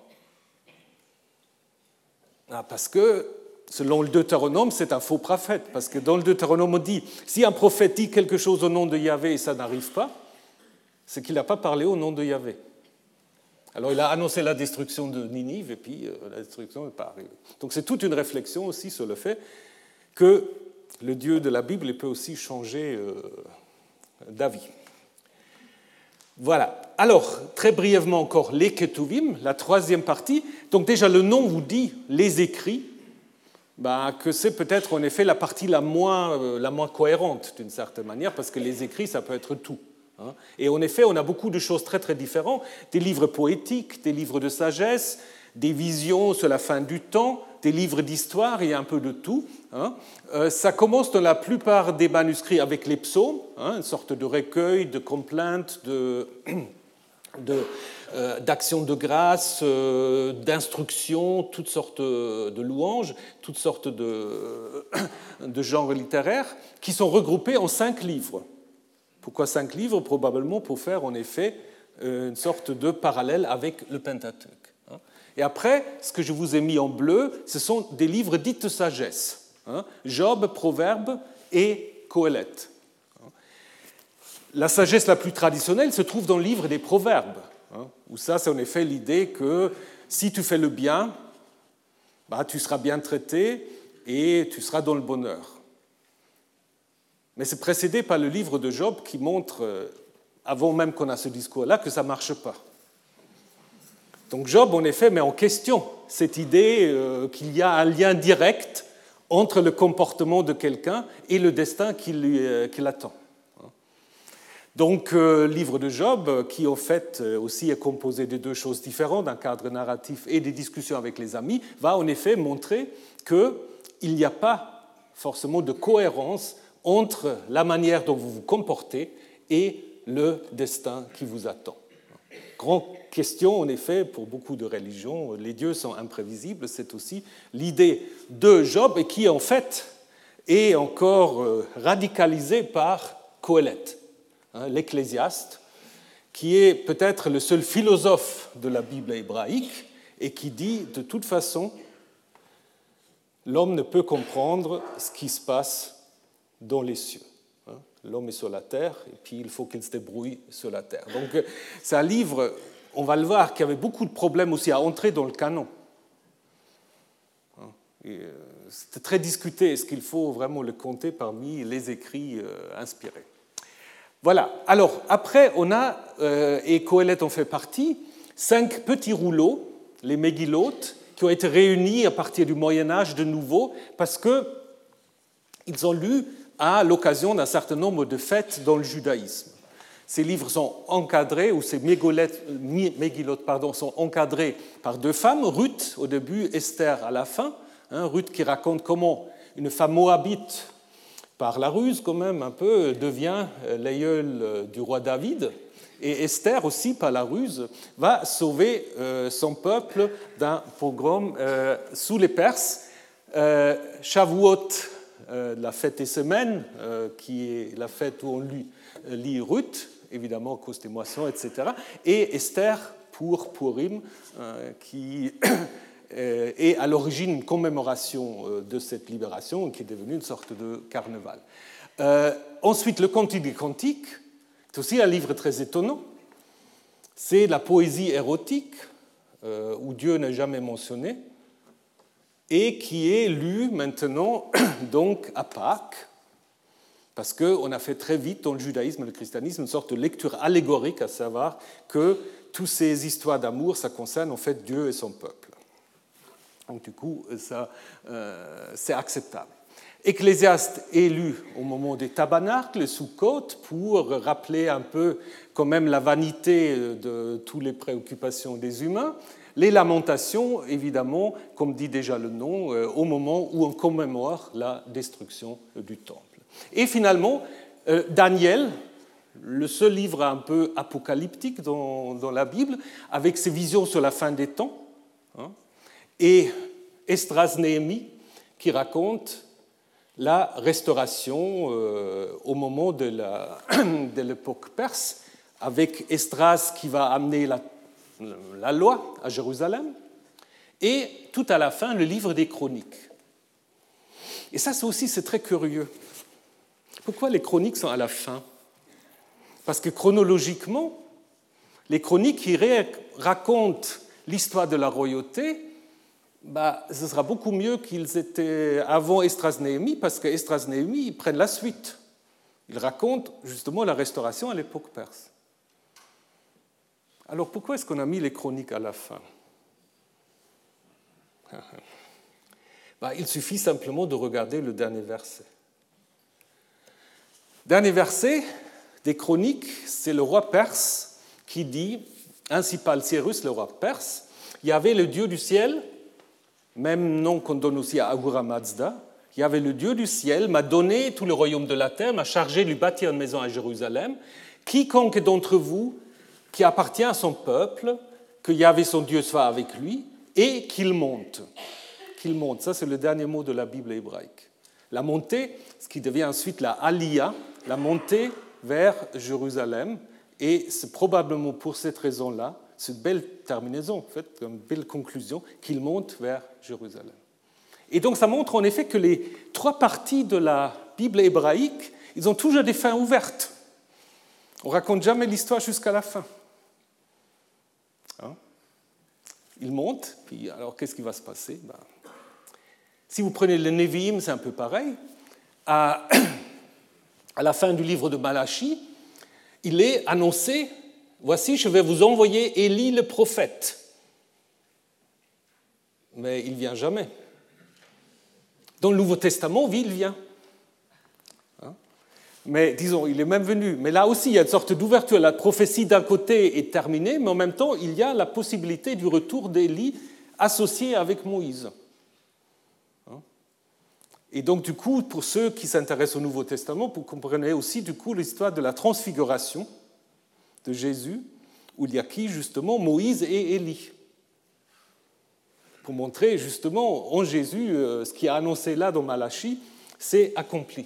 S2: Ah, Parce que selon le Deutéronome, c'est un faux prophète, parce que dans le Deutéronome, on dit, si un prophète dit quelque chose au nom de Yahvé et ça n'arrive pas, c'est qu'il n'a pas parlé au nom de Yahvé. Alors il a annoncé la destruction de Ninive et puis euh, la destruction n'est pas arrivée. Donc c'est toute une réflexion aussi sur le fait que le Dieu de la Bible peut aussi changer euh, d'avis. Voilà. Alors, très brièvement encore, les Ketuvim, la troisième partie. Donc déjà, le nom vous dit les écrits, bah, que c'est peut-être en effet la partie euh, la moins cohérente d'une certaine manière, parce que les écrits, ça peut être tout. Hein. Et en effet, on a beaucoup de choses très très différentes, des livres poétiques, des livres de sagesse, des visions sur la fin du temps, des livres d'histoire, il y a un peu de tout. Hein. Euh, ça commence dans la plupart des manuscrits avec les psaumes, hein, une sorte de recueil de complaintes, de, euh, d'actions de grâce, euh, d'instructions, toutes sortes de louanges, toutes sortes de genres littéraires, qui sont regroupés en cinq livres. Pourquoi cinq livres Probablement pour faire en effet euh, une sorte de parallèle avec le Pentateuque. Hein. Et après, ce que je vous ai mis en bleu, ce sont des livres dits de sagesse. Hein. Job, Proverbe et Coëlette. Hein. La sagesse la plus traditionnelle se trouve dans le livre des Proverbes. Où ça, c'est en effet l'idée que si tu fais le bien, bah, tu seras bien traité et tu seras dans le bonheur. Mais c'est précédé par le livre de Job qui montre, euh, avant même qu'on a ce discours-là, que ça ne marche pas. Donc Job, en effet, met en question cette idée euh, qu'il y a un lien direct entre le comportement de quelqu'un et le destin qui euh, l'attend. Donc, le livre de Job, qui en fait aussi est composé de deux choses différentes, d'un cadre narratif et des discussions avec les amis, va en effet montrer qu'il n'y a pas forcément de cohérence entre la manière dont vous vous comportez et le destin qui vous attend. grande question, en effet, pour beaucoup de religions, les dieux sont imprévisibles, c'est aussi l'idée de Job, et qui en fait est encore euh, radicalisée par Coëlette, hein, l'ecclésiaste, qui est peut-être le seul philosophe de la Bible hébraïque et qui dit de toute façon, l'homme ne peut comprendre ce qui se passe dans les cieux. Hein. L'homme est sur la terre et puis il faut qu'il se débrouille sur la terre. Donc euh, c'est un livre, on va le voir, qui avait beaucoup de problèmes aussi à entrer dans le canon. Hein. Euh, c'était très discuté, est-ce qu'il faut vraiment le compter parmi les écrits euh, inspirés? Voilà. Alors, après, on a, et Coëlette en fait partie, cinq petits rouleaux, les Mégilotes, qui ont été réunis à partir du Moyen Âge de nouveau, parce qu'ils ont lu à l'occasion d'un certain nombre de fêtes dans le judaïsme. Ces livres sont encadrés, ou ces Mégilotes pardon, sont encadrés par deux femmes, Ruth au début, Esther à la fin. Hein, Ruth qui raconte comment une femme moabite par la ruse quand même un peu, devient euh, l'aïeul euh, du roi David. Et Esther aussi, par la ruse, va sauver euh, son peuple d'un pogrom sous les Perses. Shavuot, la fête des semaines, qui est la fête où on lit, Ruth, évidemment cause des moissons, etc. Et Esther pour Purim, qui Euh, et à l'origine une commémoration euh, de cette libération qui est devenue une sorte de carnaval. Euh, ensuite, le Cantique des Cantiques, c'est aussi un livre très étonnant. C'est la poésie érotique, où Dieu n'est jamais mentionné, et qui est lu maintenant donc à Pâques, parce qu'on a fait très vite dans le judaïsme et le christianisme une sorte de lecture allégorique, à savoir que toutes ces histoires d'amour, ça concerne en fait Dieu et son peuple. Donc du coup, ça, euh, c'est acceptable. Ecclésiaste élu au moment des tabernacles sous côte pour rappeler un peu quand même la vanité de toutes les préoccupations des humains. Les lamentations, évidemment, comme dit déjà le nom, euh, au moment où on commémore la destruction du temple. Et finalement, euh, Daniel, le seul livre un peu apocalyptique dans, la Bible, avec ses visions sur la fin des temps. Hein, et Estras Néhémie qui raconte la restauration euh, au moment de l'époque perse, avec Estras qui va amener la, la, loi à Jérusalem, et tout à la fin le livre des chroniques. Et ça, aussi, c'est très curieux. Pourquoi les chroniques sont à la fin? Parce que chronologiquement, les chroniques qui racontent l'histoire de la royauté bah, ce sera beaucoup mieux qu'ils étaient avant Estras Néhémie, parce que Estras Néhémie, ils prennent la suite. Ils racontent justement la restauration à l'époque perse. Alors pourquoi est-ce qu'on a mis les chroniques à la fin bah, Il suffit simplement de regarder le dernier verset. Dernier verset des chroniques, c'est le roi perse qui dit, ainsi parle Cyrus, le roi perse, il y avait le Dieu du ciel même nom qu'on donne aussi à Ahura Mazda, qui avait le Dieu du ciel, m'a donné tout le royaume de la terre, m'a chargé de lui bâtir une maison à Jérusalem. Quiconque d'entre vous qui appartient à son peuple, que Yahvé son Dieu soit avec lui, et qu'il monte. Qu'il monte, ça c'est le dernier mot de la Bible hébraïque. La montée, ce qui devient ensuite la Aliyah, la montée vers Jérusalem, et c'est probablement pour cette raison-là cette belle terminaison, en fait, une belle conclusion, qu'il monte vers Jérusalem. Et donc ça montre en effet que les trois parties de la Bible hébraïque, ils ont toujours des fins ouvertes. On raconte jamais l'histoire jusqu'à la fin. Hein il monte, puis alors qu'est-ce qui va se passer? Ben, Si vous prenez le Nevi'im, c'est un peu pareil. À, la fin du livre de Malachi, il est annoncé Voici, je vais vous envoyer Élie le prophète. Mais il vient jamais. Dans le Nouveau Testament, oui, il vient. Mais disons, il est même venu. Mais là aussi, il y a une sorte d'ouverture. La prophétie d'un côté est terminée, mais en même temps, il y a la possibilité du retour d'Élie associé avec Moïse. Hein? Et donc, du coup, pour ceux qui s'intéressent au Nouveau Testament, vous comprenez aussi, du coup, l'histoire de la transfiguration de Jésus, où il y a qui justement Moïse et Élie. Pour montrer justement en Jésus euh, ce qui est annoncé là dans Malachie, c'est accompli.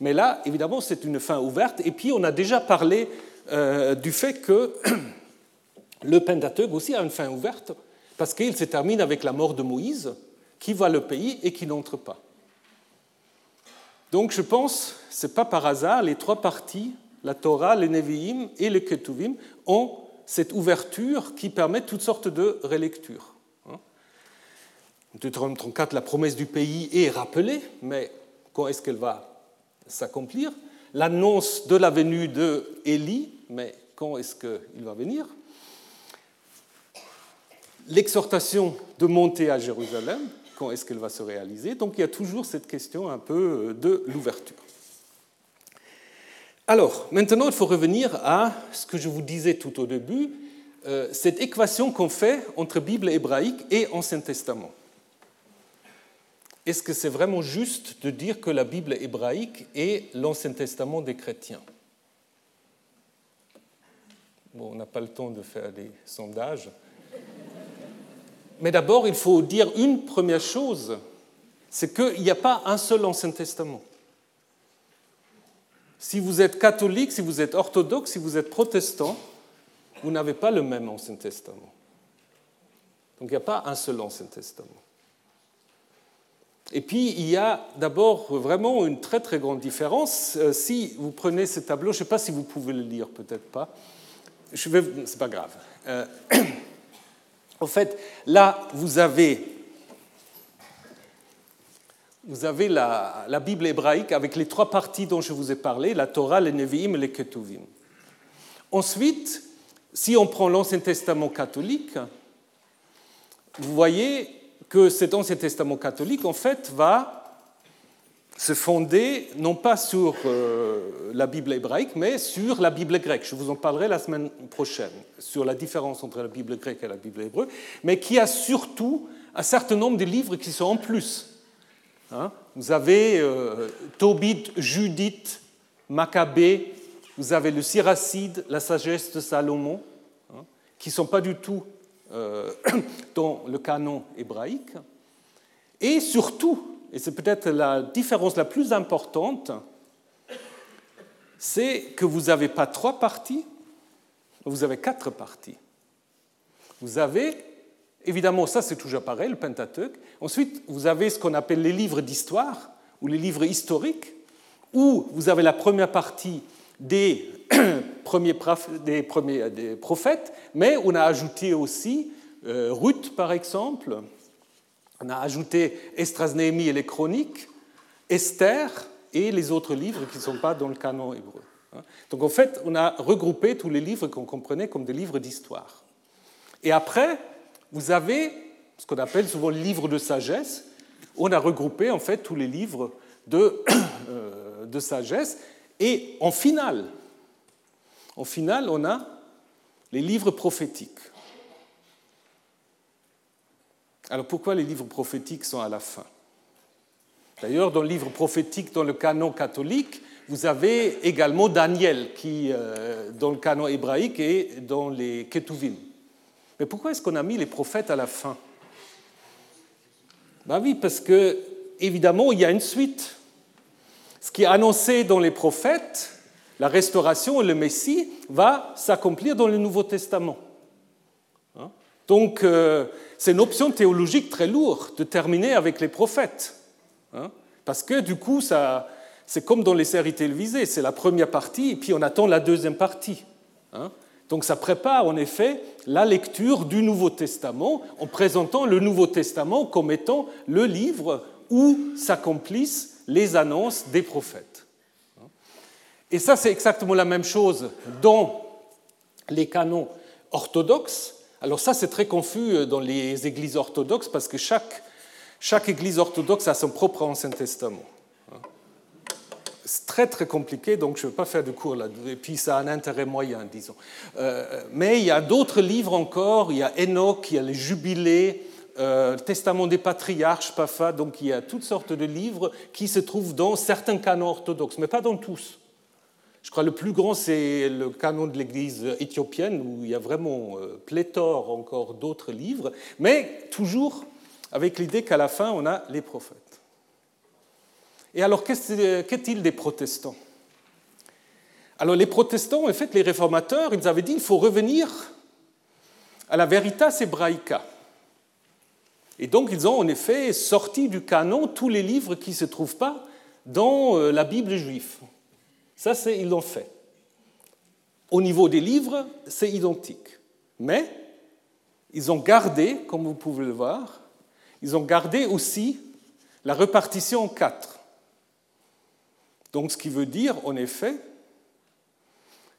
S2: Mais là, évidemment, c'est une fin ouverte. Et puis, on a déjà parlé euh, du fait que le Pentateuque aussi a une fin ouverte, parce qu'il se termine avec la mort de Moïse, qui voit le pays et qui n'entre pas. Donc, je pense, ce n'est pas par hasard, les trois parties, la Torah, les Nevi'im et les Ketuvim, ont cette ouverture qui permet toutes sortes de relectures. Hein. Deutéronome 34, la promesse du pays est rappelée, mais quand est-ce qu'elle va s'accomplir. L'annonce de la venue de Élie, mais quand est-ce qu'il va venir? L'exhortation de monter à Jérusalem, quand est-ce qu'elle va se réaliser? Donc il y a toujours cette question un peu de l'ouverture. Alors, maintenant, il faut revenir à ce que je vous disais tout au début, euh, cette équation qu'on fait entre Bible hébraïque et Ancien Testament est-ce que c'est vraiment juste de dire que la Bible hébraïque est l'Ancien Testament des chrétiens? Bon, on n'a pas le temps de faire des sondages. Mais d'abord, il faut dire une première chose, c'est qu'il n'y a pas un seul Ancien Testament. Si vous êtes catholique, si vous êtes orthodoxe, si vous êtes protestant, vous n'avez pas le même Ancien Testament. Donc il n'y a pas un seul Ancien Testament. Et puis, il y a d'abord vraiment une très très grande différence. Euh, si vous prenez ce tableau, je ne sais pas si vous pouvez le lire, peut-être pas. Je vais, c'est pas grave. Euh, en fait, là, vous avez, vous avez la, la, Bible hébraïque avec les trois parties dont je vous ai parlé, la Torah, les Nevi'im et les Ketuvim. Ensuite, si on prend l'Ancien Testament catholique, vous voyez que cet Ancien Testament catholique, en fait, va se fonder non pas sur euh, la Bible hébraïque, mais sur la Bible grecque. Je vous en parlerai la semaine prochaine, sur la différence entre la Bible grecque et la Bible hébreu, mais qui a surtout un certain nombre de livres qui sont en plus. Hein. vous avez euh, Tobit, Judith, Maccabée, vous avez le Siracide, la sagesse de Salomon, hein, qui ne sont pas du tout dans le canon hébraïque. Et surtout, et c'est peut-être la différence la plus importante, c'est que vous n'avez pas trois parties, vous avez quatre parties. Vous avez, évidemment, ça c'est toujours pareil, le Pentateuque. Ensuite, vous avez ce qu'on appelle les livres d'histoire ou les livres historiques, où vous avez la première partie des des premiers prophètes, mais on a ajouté aussi euh, Ruth, par exemple, on a ajouté Estras, Néhémie et les Chroniques, Esther et les autres livres qui ne sont pas dans le canon hébreu. Hein. Donc en fait, on a regroupé tous les livres qu'on comprenait comme des livres d'histoire. Et après, vous avez ce qu'on appelle souvent le livre de sagesse. On a regroupé en fait tous les livres de, euh, de sagesse. Et en finale, en finale, on a les livres prophétiques. Alors pourquoi les livres prophétiques sont à la fin? D'ailleurs, dans le livre prophétique, dans le canon catholique, vous avez également Daniel, qui, euh, dans le canon hébraïque et dans les Ketuvim. Mais pourquoi est-ce qu'on a mis les prophètes à la fin? Ben oui, parce que, évidemment, il y a une suite. Ce qui est annoncé dans les prophètes, la restauration et le Messie va s'accomplir dans le Nouveau Testament. Hein? Donc, euh, c'est une option théologique très lourde de terminer avec les prophètes. Hein? Parce que, du coup, c'est comme dans les séries télévisées, c'est la première partie et puis on attend la deuxième partie. Hein? Donc, ça prépare en effet la lecture du Nouveau Testament en présentant le Nouveau Testament comme étant le livre où s'accomplissent les annonces des prophètes. Et ça, c'est exactement la même chose dans les canons orthodoxes. Alors ça, c'est très confus euh, dans les églises orthodoxes parce que chaque, chaque église orthodoxe a son propre Ancien Testament. C'est très très compliqué, donc je ne vais pas faire de cours là. Et puis ça a un intérêt moyen, disons. Euh, mais il y a d'autres livres encore. Il y a Enoch, il y a les Jubilés, euh, le Testament des patriarches, Pafa. Donc il y a toutes sortes de livres qui se trouvent dans certains canons orthodoxes, mais pas dans tous. Je crois que le plus grand, c'est le canon de l'Église éthiopienne, où il y a vraiment euh, pléthore encore d'autres livres, mais toujours avec l'idée qu'à la fin, on a les prophètes. Et alors, qu'est-il des protestants? Alors, les protestants, en fait, les réformateurs, ils avaient dit qu'il faut revenir à la veritas hebraica. Et donc, ils ont en effet sorti du canon tous les livres qui ne se trouvent pas dans euh, la Bible juive. Ça, c'est, ils l'ont fait. Au niveau des livres, c'est identique. Mais ils ont gardé, comme vous pouvez le voir, ils ont gardé aussi la répartition en quatre. Donc, ce qui veut dire, en effet,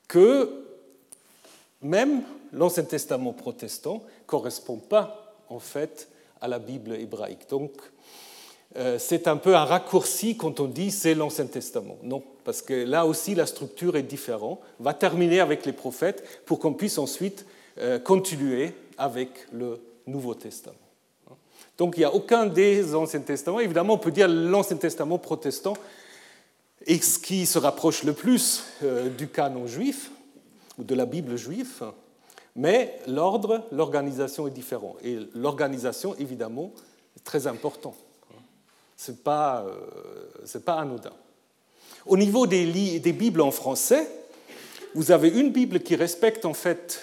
S2: que même l'Ancien Testament protestant ne correspond pas, en fait, à la Bible hébraïque. Donc, euh, c'est un peu un raccourci quand on dit c'est l'Ancien Testament. Non, parce que là aussi la structure est différente. Va terminer avec les prophètes pour qu'on puisse ensuite euh, continuer avec le Nouveau Testament. Donc il n'y a aucun des Anciens Testaments. Évidemment, on peut dire l'Ancien Testament protestant est ce qui se rapproche le plus euh, du canon juif ou de la Bible juive, mais l'ordre, l'organisation est différent. Et l'organisation, évidemment, est très important. Ce n'est pas, euh, pas anodin. Au niveau des, des, Bibles en français, vous avez une Bible qui respecte en fait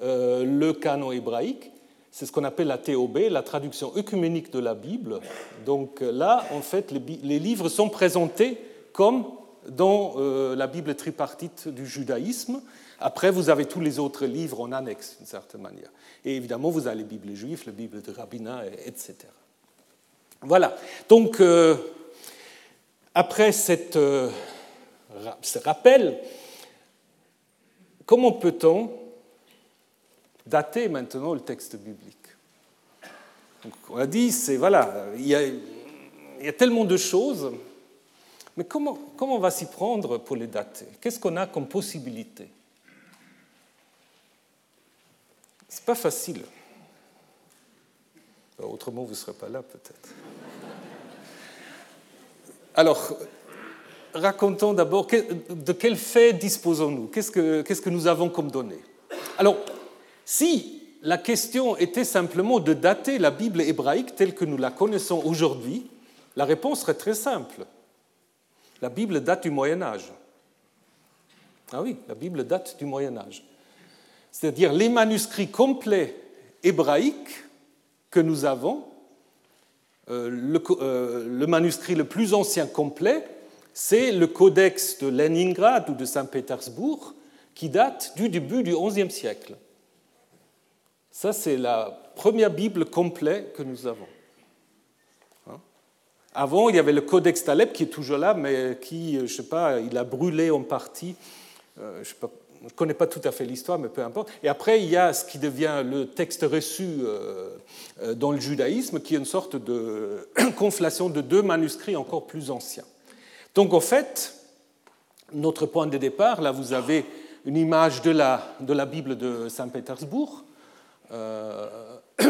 S2: euh, le canon hébraïque. C'est ce qu'on appelle la TOB, la traduction œcuménique de la Bible. Donc là, en fait, les, livres sont présentés comme dans euh, la Bible tripartite du judaïsme. Après, vous avez tous les autres livres en annexe, d'une certaine manière. Et évidemment, vous avez les Bibles juives, les Bibles de rabbinat, etc. Voilà. Donc, euh, après cette, euh, ce rappel, comment peut-on dater maintenant le texte biblique? On a dit, c'est voilà, il y, a, tellement de choses, mais comment, comment on va s'y prendre pour les dater? Qu'est-ce qu'on a comme possibilité? C'est pas facile. Autrement, vous ne serez pas là peut-être. Alors, racontons d'abord de quels faits disposons-nous? Qu'est-ce que, que nous avons comme données? Alors, si la question était simplement de dater la Bible hébraïque telle que nous la connaissons aujourd'hui, la réponse serait très simple. La Bible date du Moyen Âge. Ah oui, la Bible date du Moyen Âge. C'est-à-dire les manuscrits complets hébraïques que nous avons euh, euh, le, manuscrit le plus ancien complet, c'est le codex de Leningrad ou de Saint-Pétersbourg, qui date du début du XIe siècle. Ça, c'est la première Bible complète que nous avons. Hein? Avant, il y avait le Codex d'Alep qui est toujours là, mais qui, euh, je ne sais pas, il a brûlé en partie. je sais pas, ne connais pas tout à fait l'histoire, mais peu importe. Et après, il y a ce qui devient le texte reçu euh, euh, dans le judaïsme, qui est une sorte de conflation de deux manuscrits encore plus anciens. Donc, en fait, notre point de départ, là, vous avez une image de la, de la Bible de Saint-Pétersbourg. Euh,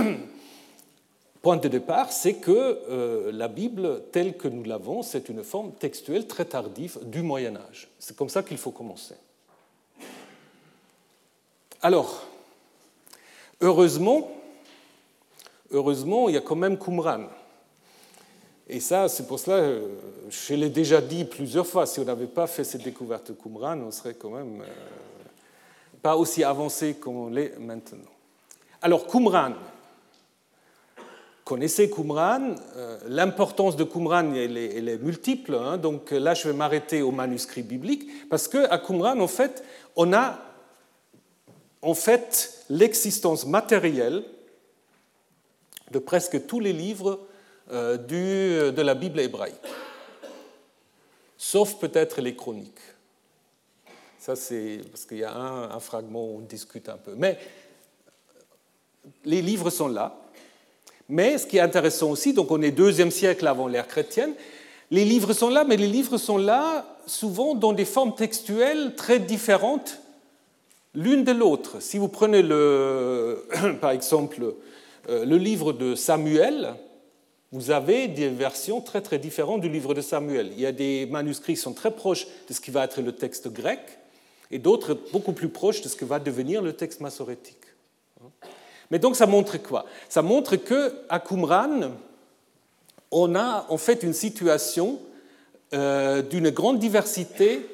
S2: point de départ, c'est que la Bible, telle que nous l'avons, c'est une forme textuelle très tardive du Moyen Âge. C'est comme ça qu'il faut commencer. Alors, heureusement, il y a quand même Qumran. Et ça, c'est pour cela, euh, je l'ai déjà dit plusieurs fois, si on n'avait pas fait cette découverte de Qumran, on serait quand même euh, pas aussi avancé qu'on l'est maintenant. Alors, Qumran. Connaissez Qumran. Euh, l'importance de Qumran, elle est, multiple. Hein. donc là, je vais m'arrêter au manuscrit biblique, parce qu'à Qumran, en fait, on a en fait l'existence matérielle de presque tous les livres euh, de la Bible hébraïque, sauf peut-être les chroniques. Ça, c'est parce qu'il y a un, fragment où on discute un peu. Mais les livres sont là. Mais ce qui est intéressant aussi, donc on est deuxième siècle avant l'ère chrétienne, les livres sont là, mais les livres sont là souvent dans des formes textuelles très différentes l'une de l'autre. Si vous prenez le, par exemple euh, le livre de Samuel, vous avez des versions très très différentes du livre de Samuel. Il y a des manuscrits qui sont très proches de ce qui va être le texte grec et d'autres beaucoup plus proches de ce que va devenir le texte massorétique. Mais donc ça montre quoi? Ça montre qu'à Qumran, on a en fait une situation euh, d'une grande diversité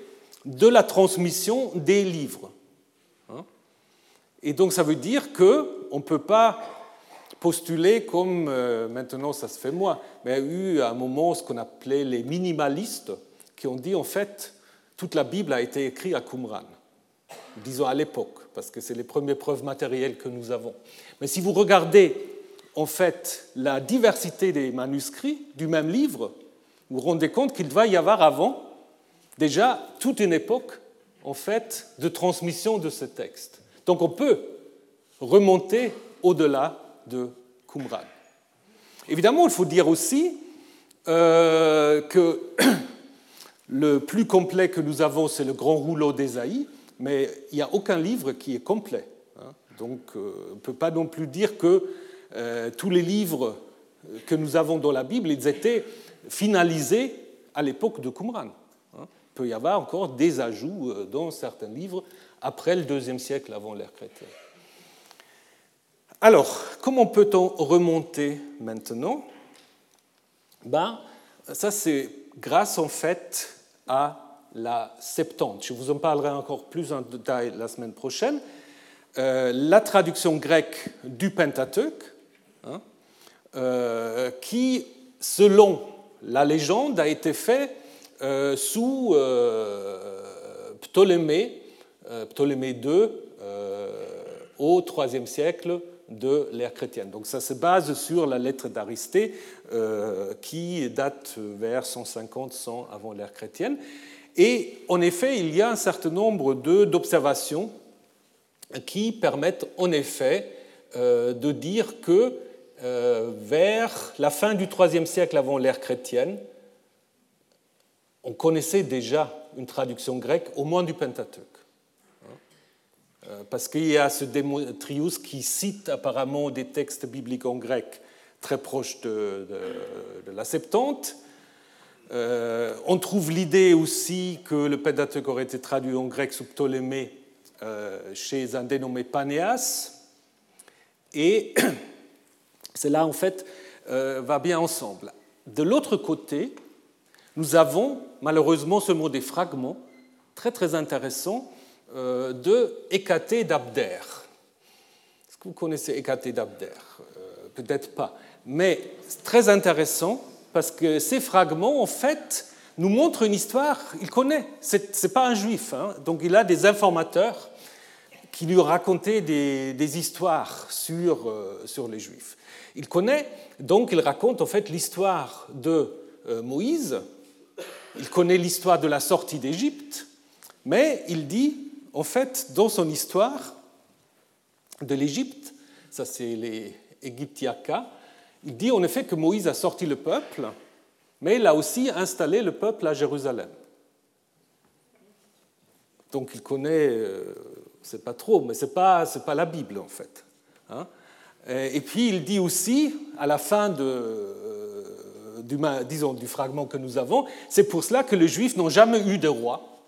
S2: de la transmission des livres. Et donc ça veut dire qu'on ne peut pas postuler comme euh, maintenant ça se fait moins, mais il y a eu à un moment ce qu'on appelait les minimalistes qui ont dit en fait toute la Bible a été écrite à Qumran, disons à l'époque, parce que c'est les premières preuves matérielles que nous avons. Mais si vous regardez en fait la diversité des manuscrits du même livre, vous vous rendez compte qu'il va y avoir avant déjà toute une époque en fait de transmission de ce texte. Donc on peut remonter au-delà de Qumran. Évidemment, il faut dire aussi euh, que le plus complet que nous avons, c'est le grand rouleau d'Ésaïe, mais il n'y a aucun livre qui est complet. Hein. Donc euh, on ne peut pas non plus dire que euh, tous les livres que nous avons dans la Bible, ils étaient finalisés à l'époque de Qumran. Hein. Il peut y avoir encore des ajouts dans certains livres après le deuxième siècle avant l'ère chrétienne. Alors, comment peut-on remonter maintenant? Ben, Ça, c'est grâce en fait à la Septante. Je vous en parlerai encore plus en détail la semaine prochaine. Euh, la traduction grecque du Pentateuque, hein, euh, qui, selon la légende, a été faite euh, sous Ptolémée, Ptolémée II, au IIIe siècle de l'ère chrétienne. Donc ça se base sur la lettre d'Aristée euh, qui date vers 150-100 avant l'ère chrétienne. Et en effet, il y a un certain nombre d'observations qui permettent en effet euh, de dire que euh, vers la fin du IIIe siècle avant l'ère chrétienne, on connaissait déjà une traduction grecque, au moins du Pentateuque. Euh, parce qu'il y a ce Démotrius qui cite apparemment des textes bibliques en grec très proches de, la Septante. Euh, on trouve l'idée aussi que le Pentateuque aurait été traduit en grec sous Ptolémée euh, chez un dénommé Panéas. Et cela, en fait, va bien ensemble. De l'autre côté, nous avons malheureusement mot des fragments, très très intéressants, de Hécaté d'Abder. Est-ce que vous connaissez Hécaté d'Abder? Euh, Peut-être pas. Mais c'est très intéressant parce que ces fragments, en fait, nous montrent une histoire. Il connaît. Ce n'est pas un juif. Hein. donc il a des informateurs qui lui racontaient des, des histoires sur, euh, sur les juifs. Il connaît, donc il raconte en fait l'histoire de Moïse. Il connaît l'histoire de la sortie d'Égypte. Mais il dit en fait, dans son histoire de l'Égypte, ça c'est les Égyptiaca, il dit en effet que Moïse a sorti le peuple, mais il a aussi installé le peuple à Jérusalem. Donc il connaît, euh, c'est pas trop, mais c'est pas pas la Bible en fait. Hein. Et puis il dit aussi à la fin euh, du, disons, du fragment que nous avons, c'est pour cela que les Juifs n'ont jamais eu de roi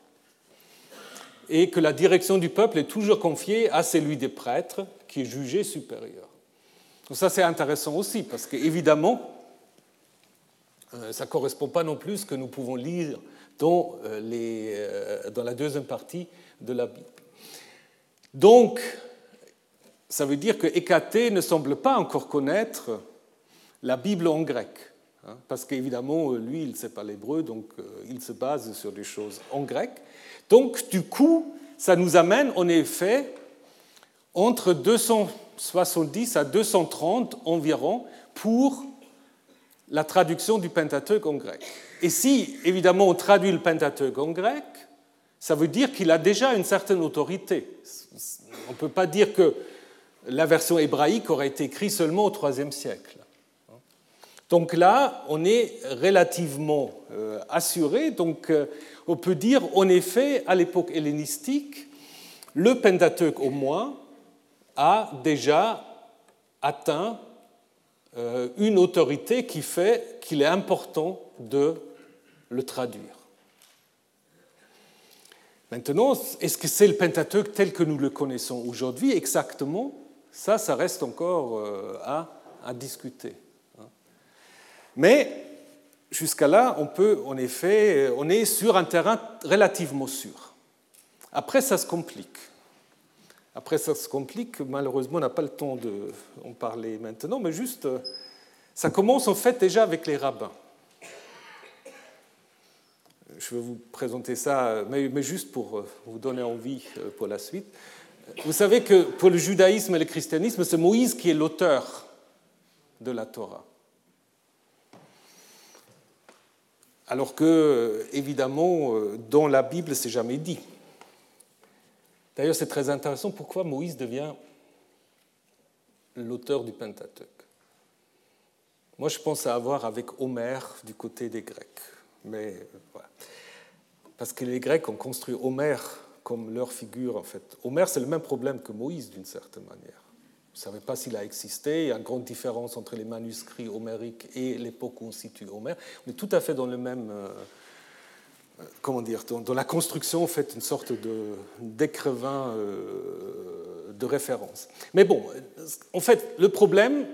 S2: et que la direction du peuple est toujours confiée à celui des prêtres qui est jugé supérieur. Donc ça c'est intéressant aussi parce qu'évidemment, euh, ça ne correspond pas non plus à ce que nous pouvons lire dans, euh, les, euh, dans la deuxième partie de la Bible. Donc, ça veut dire que Hécaté ne semble pas encore connaître la Bible en grec. Hein, parce qu'évidemment, lui, il ne sait pas l'hébreu, donc il se base sur des choses en grec. Donc, du coup, ça nous amène en effet entre 270 à 230 environ pour la traduction du Pentateuque en grec. Et si, évidemment, on traduit le Pentateuque en grec, ça veut dire qu'il a déjà une certaine autorité. On ne peut pas dire que la version hébraïque aurait été écrite seulement au IIIe siècle. Donc là, on est relativement euh, assuré. Donc, euh, on peut dire, en effet, à l'époque hellénistique, le Pentateuque au moins a déjà atteint euh, une autorité qui fait qu'il est important de le traduire. Maintenant, est-ce que c'est le Pentateuque tel que nous le connaissons aujourd'hui exactement? Ça, ça reste encore à discuter. Mais jusqu'à là, on peut, en effet, on est sur un terrain relativement sûr. Après, ça se complique. Après, ça se complique. Malheureusement, on n'a pas le temps d'en parler maintenant, mais juste, ça commence en fait déjà avec les rabbins. Je vais vous présenter ça, mais juste pour vous donner envie euh, pour la suite. Vous savez que pour le judaïsme et le christianisme, c'est Moïse qui est l'auteur de la Torah. Alors que, évidemment, euh, dans la Bible, c'est jamais dit. D'ailleurs, c'est très intéressant pourquoi Moïse devient l'auteur du Pentateuque. Moi, je pense à avoir avec Homère du côté des Grecs. Mais voilà. Parce que les Grecs ont construit Homère comme leur figure, en fait. Homère, c'est le même problème que Moïse, d'une certaine manière. Ne savez pas s'il a existé. Il y a une grande différence entre les manuscrits homériques et l'époque où on situe Homère. On est tout à fait dans le même. Euh, euh, comment dire Dans la construction, en fait, une sorte d'écrivain euh, de référence. Mais bon, en fait, le problème,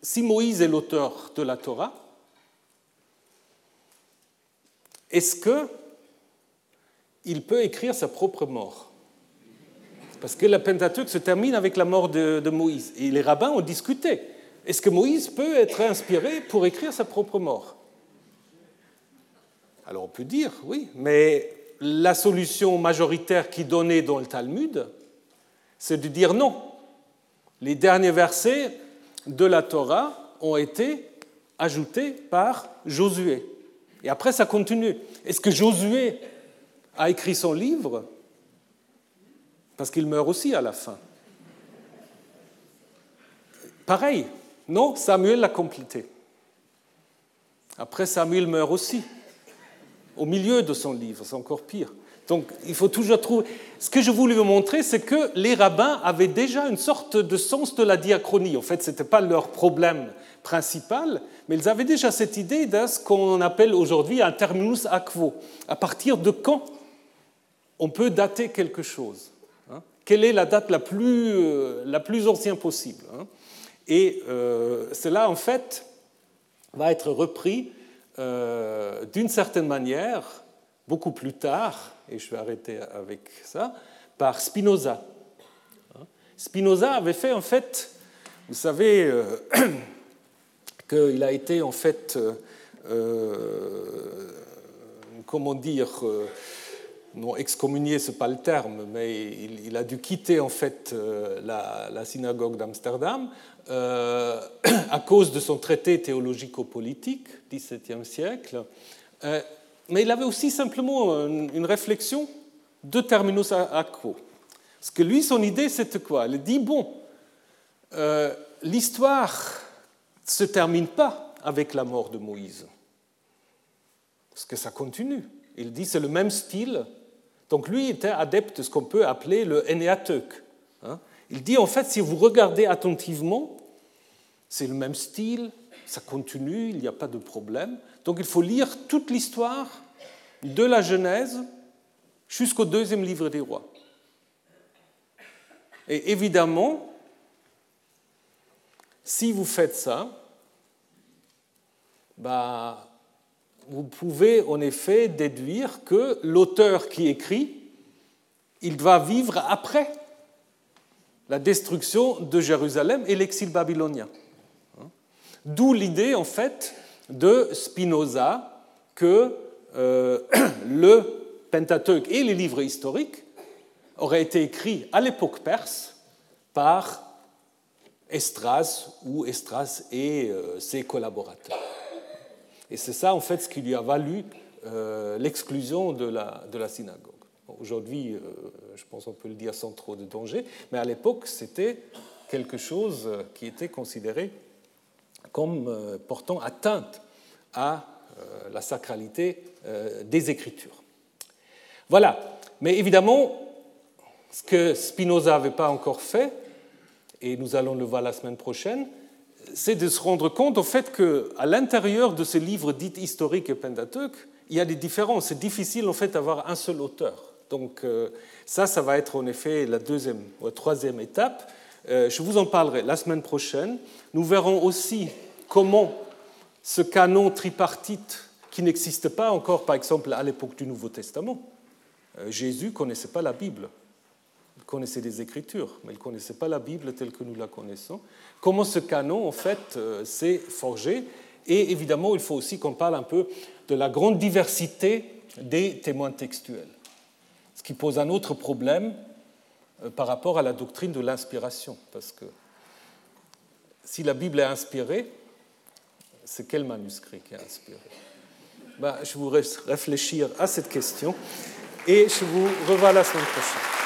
S2: si Moïse est l'auteur de la Torah, est-ce que il peut écrire sa propre mort? Parce que la Pentateuque se termine avec la mort de, Moïse. Et les rabbins ont discuté. Est-ce que Moïse peut être inspiré pour écrire sa propre mort? Alors on peut dire oui, mais la solution majoritaire qui donnait dans le Talmud, c'est de dire non. Les derniers versets de la Torah ont été ajoutés par Josué. Et après, ça continue. Est-ce que Josué a écrit son livre? Parce qu'il meurt aussi à la fin. Pareil, non, Samuel l'a complété. Après, Samuel meurt aussi, au milieu de son livre, c'est encore pire. Donc, il faut toujours trouver. Ce que je voulais vous montrer, c'est que les rabbins avaient déjà une sorte de sens de la diachronie. En fait, ce n'était pas leur problème principal, mais ils avaient déjà cette idée de ce qu'on appelle aujourd'hui un terminus aquo. À partir de quand on peut dater quelque chose? Quelle est la date la plus, euh, la plus ancienne possible. Hein. Et euh, cela, en fait, va être repris euh, d'une certaine manière, beaucoup plus tard, et je vais arrêter avec ça, par Spinoza. Hein. Spinoza avait fait, en fait, vous savez, qu'il a été, en fait, comment dire, non excommunié, ce n'est pas le terme, mais il, a dû quitter en fait euh, la, synagogue d'Amsterdam euh, à cause de son traité théologico-politique, XVIIe siècle. Euh, mais il avait aussi simplement une, réflexion de terminus aquo. Parce que lui, son idée, c'était quoi? Il dit bon, l'histoire ne se termine pas avec la mort de Moïse, parce que ça continue. Il dit c'est le même style donc lui était adepte de ce qu'on peut appeler le Eneateuk. Hein. Il dit en fait, si vous regardez attentivement, c'est le même style, ça continue, il n'y a pas de problème. Donc il faut lire toute l'histoire de la Genèse jusqu'au deuxième livre des rois. Et évidemment, si vous faites ça, bah, vous pouvez en effet déduire que l'auteur qui écrit, il va vivre après la destruction de Jérusalem et l'exil babylonien. D'où l'idée, en fait, de Spinoza que euh, le Pentateuque et les livres historiques auraient été écrits à l'époque perse par Estras ou Estras et euh, ses collaborateurs. Et c'est ça, en fait, ce qui lui a valu euh, l'exclusion de la, de la synagogue. Aujourd'hui, euh, je pense qu'on peut le dire sans trop de danger, mais à l'époque, c'était quelque chose qui était considéré comme euh, portant atteinte à la sacralité des Écritures. Voilà. Mais évidemment, ce que Spinoza n'avait pas encore fait, et nous allons le voir la semaine prochaine, c'est de se rendre compte au fait qu'à l'intérieur de ces livres dits historiques et Pentateuque, il y a des différences. C'est difficile en fait d'avoir un seul auteur. Donc euh, ça, ça va être en effet la deuxième ou la troisième étape. Euh, je vous en parlerai la semaine prochaine. Nous verrons aussi comment ce canon tripartite, qui n'existe pas encore, par exemple, à l'époque du Nouveau Testament, euh, Jésus ne connaissait pas la Bible. Connaissait des Écritures, mais il ne connaissait pas la Bible telle que nous la connaissons. Comment ce canon, en fait, s'est forgé Et évidemment, il faut aussi qu'on parle un peu de la grande diversité des témoins textuels ce qui pose un autre problème euh, par rapport à la doctrine de l'inspiration. Parce que si la Bible est inspirée, c'est quel manuscrit qui est inspiré? Ben, Je vous laisse réfléchir à cette question et je vous revois la semaine prochaine.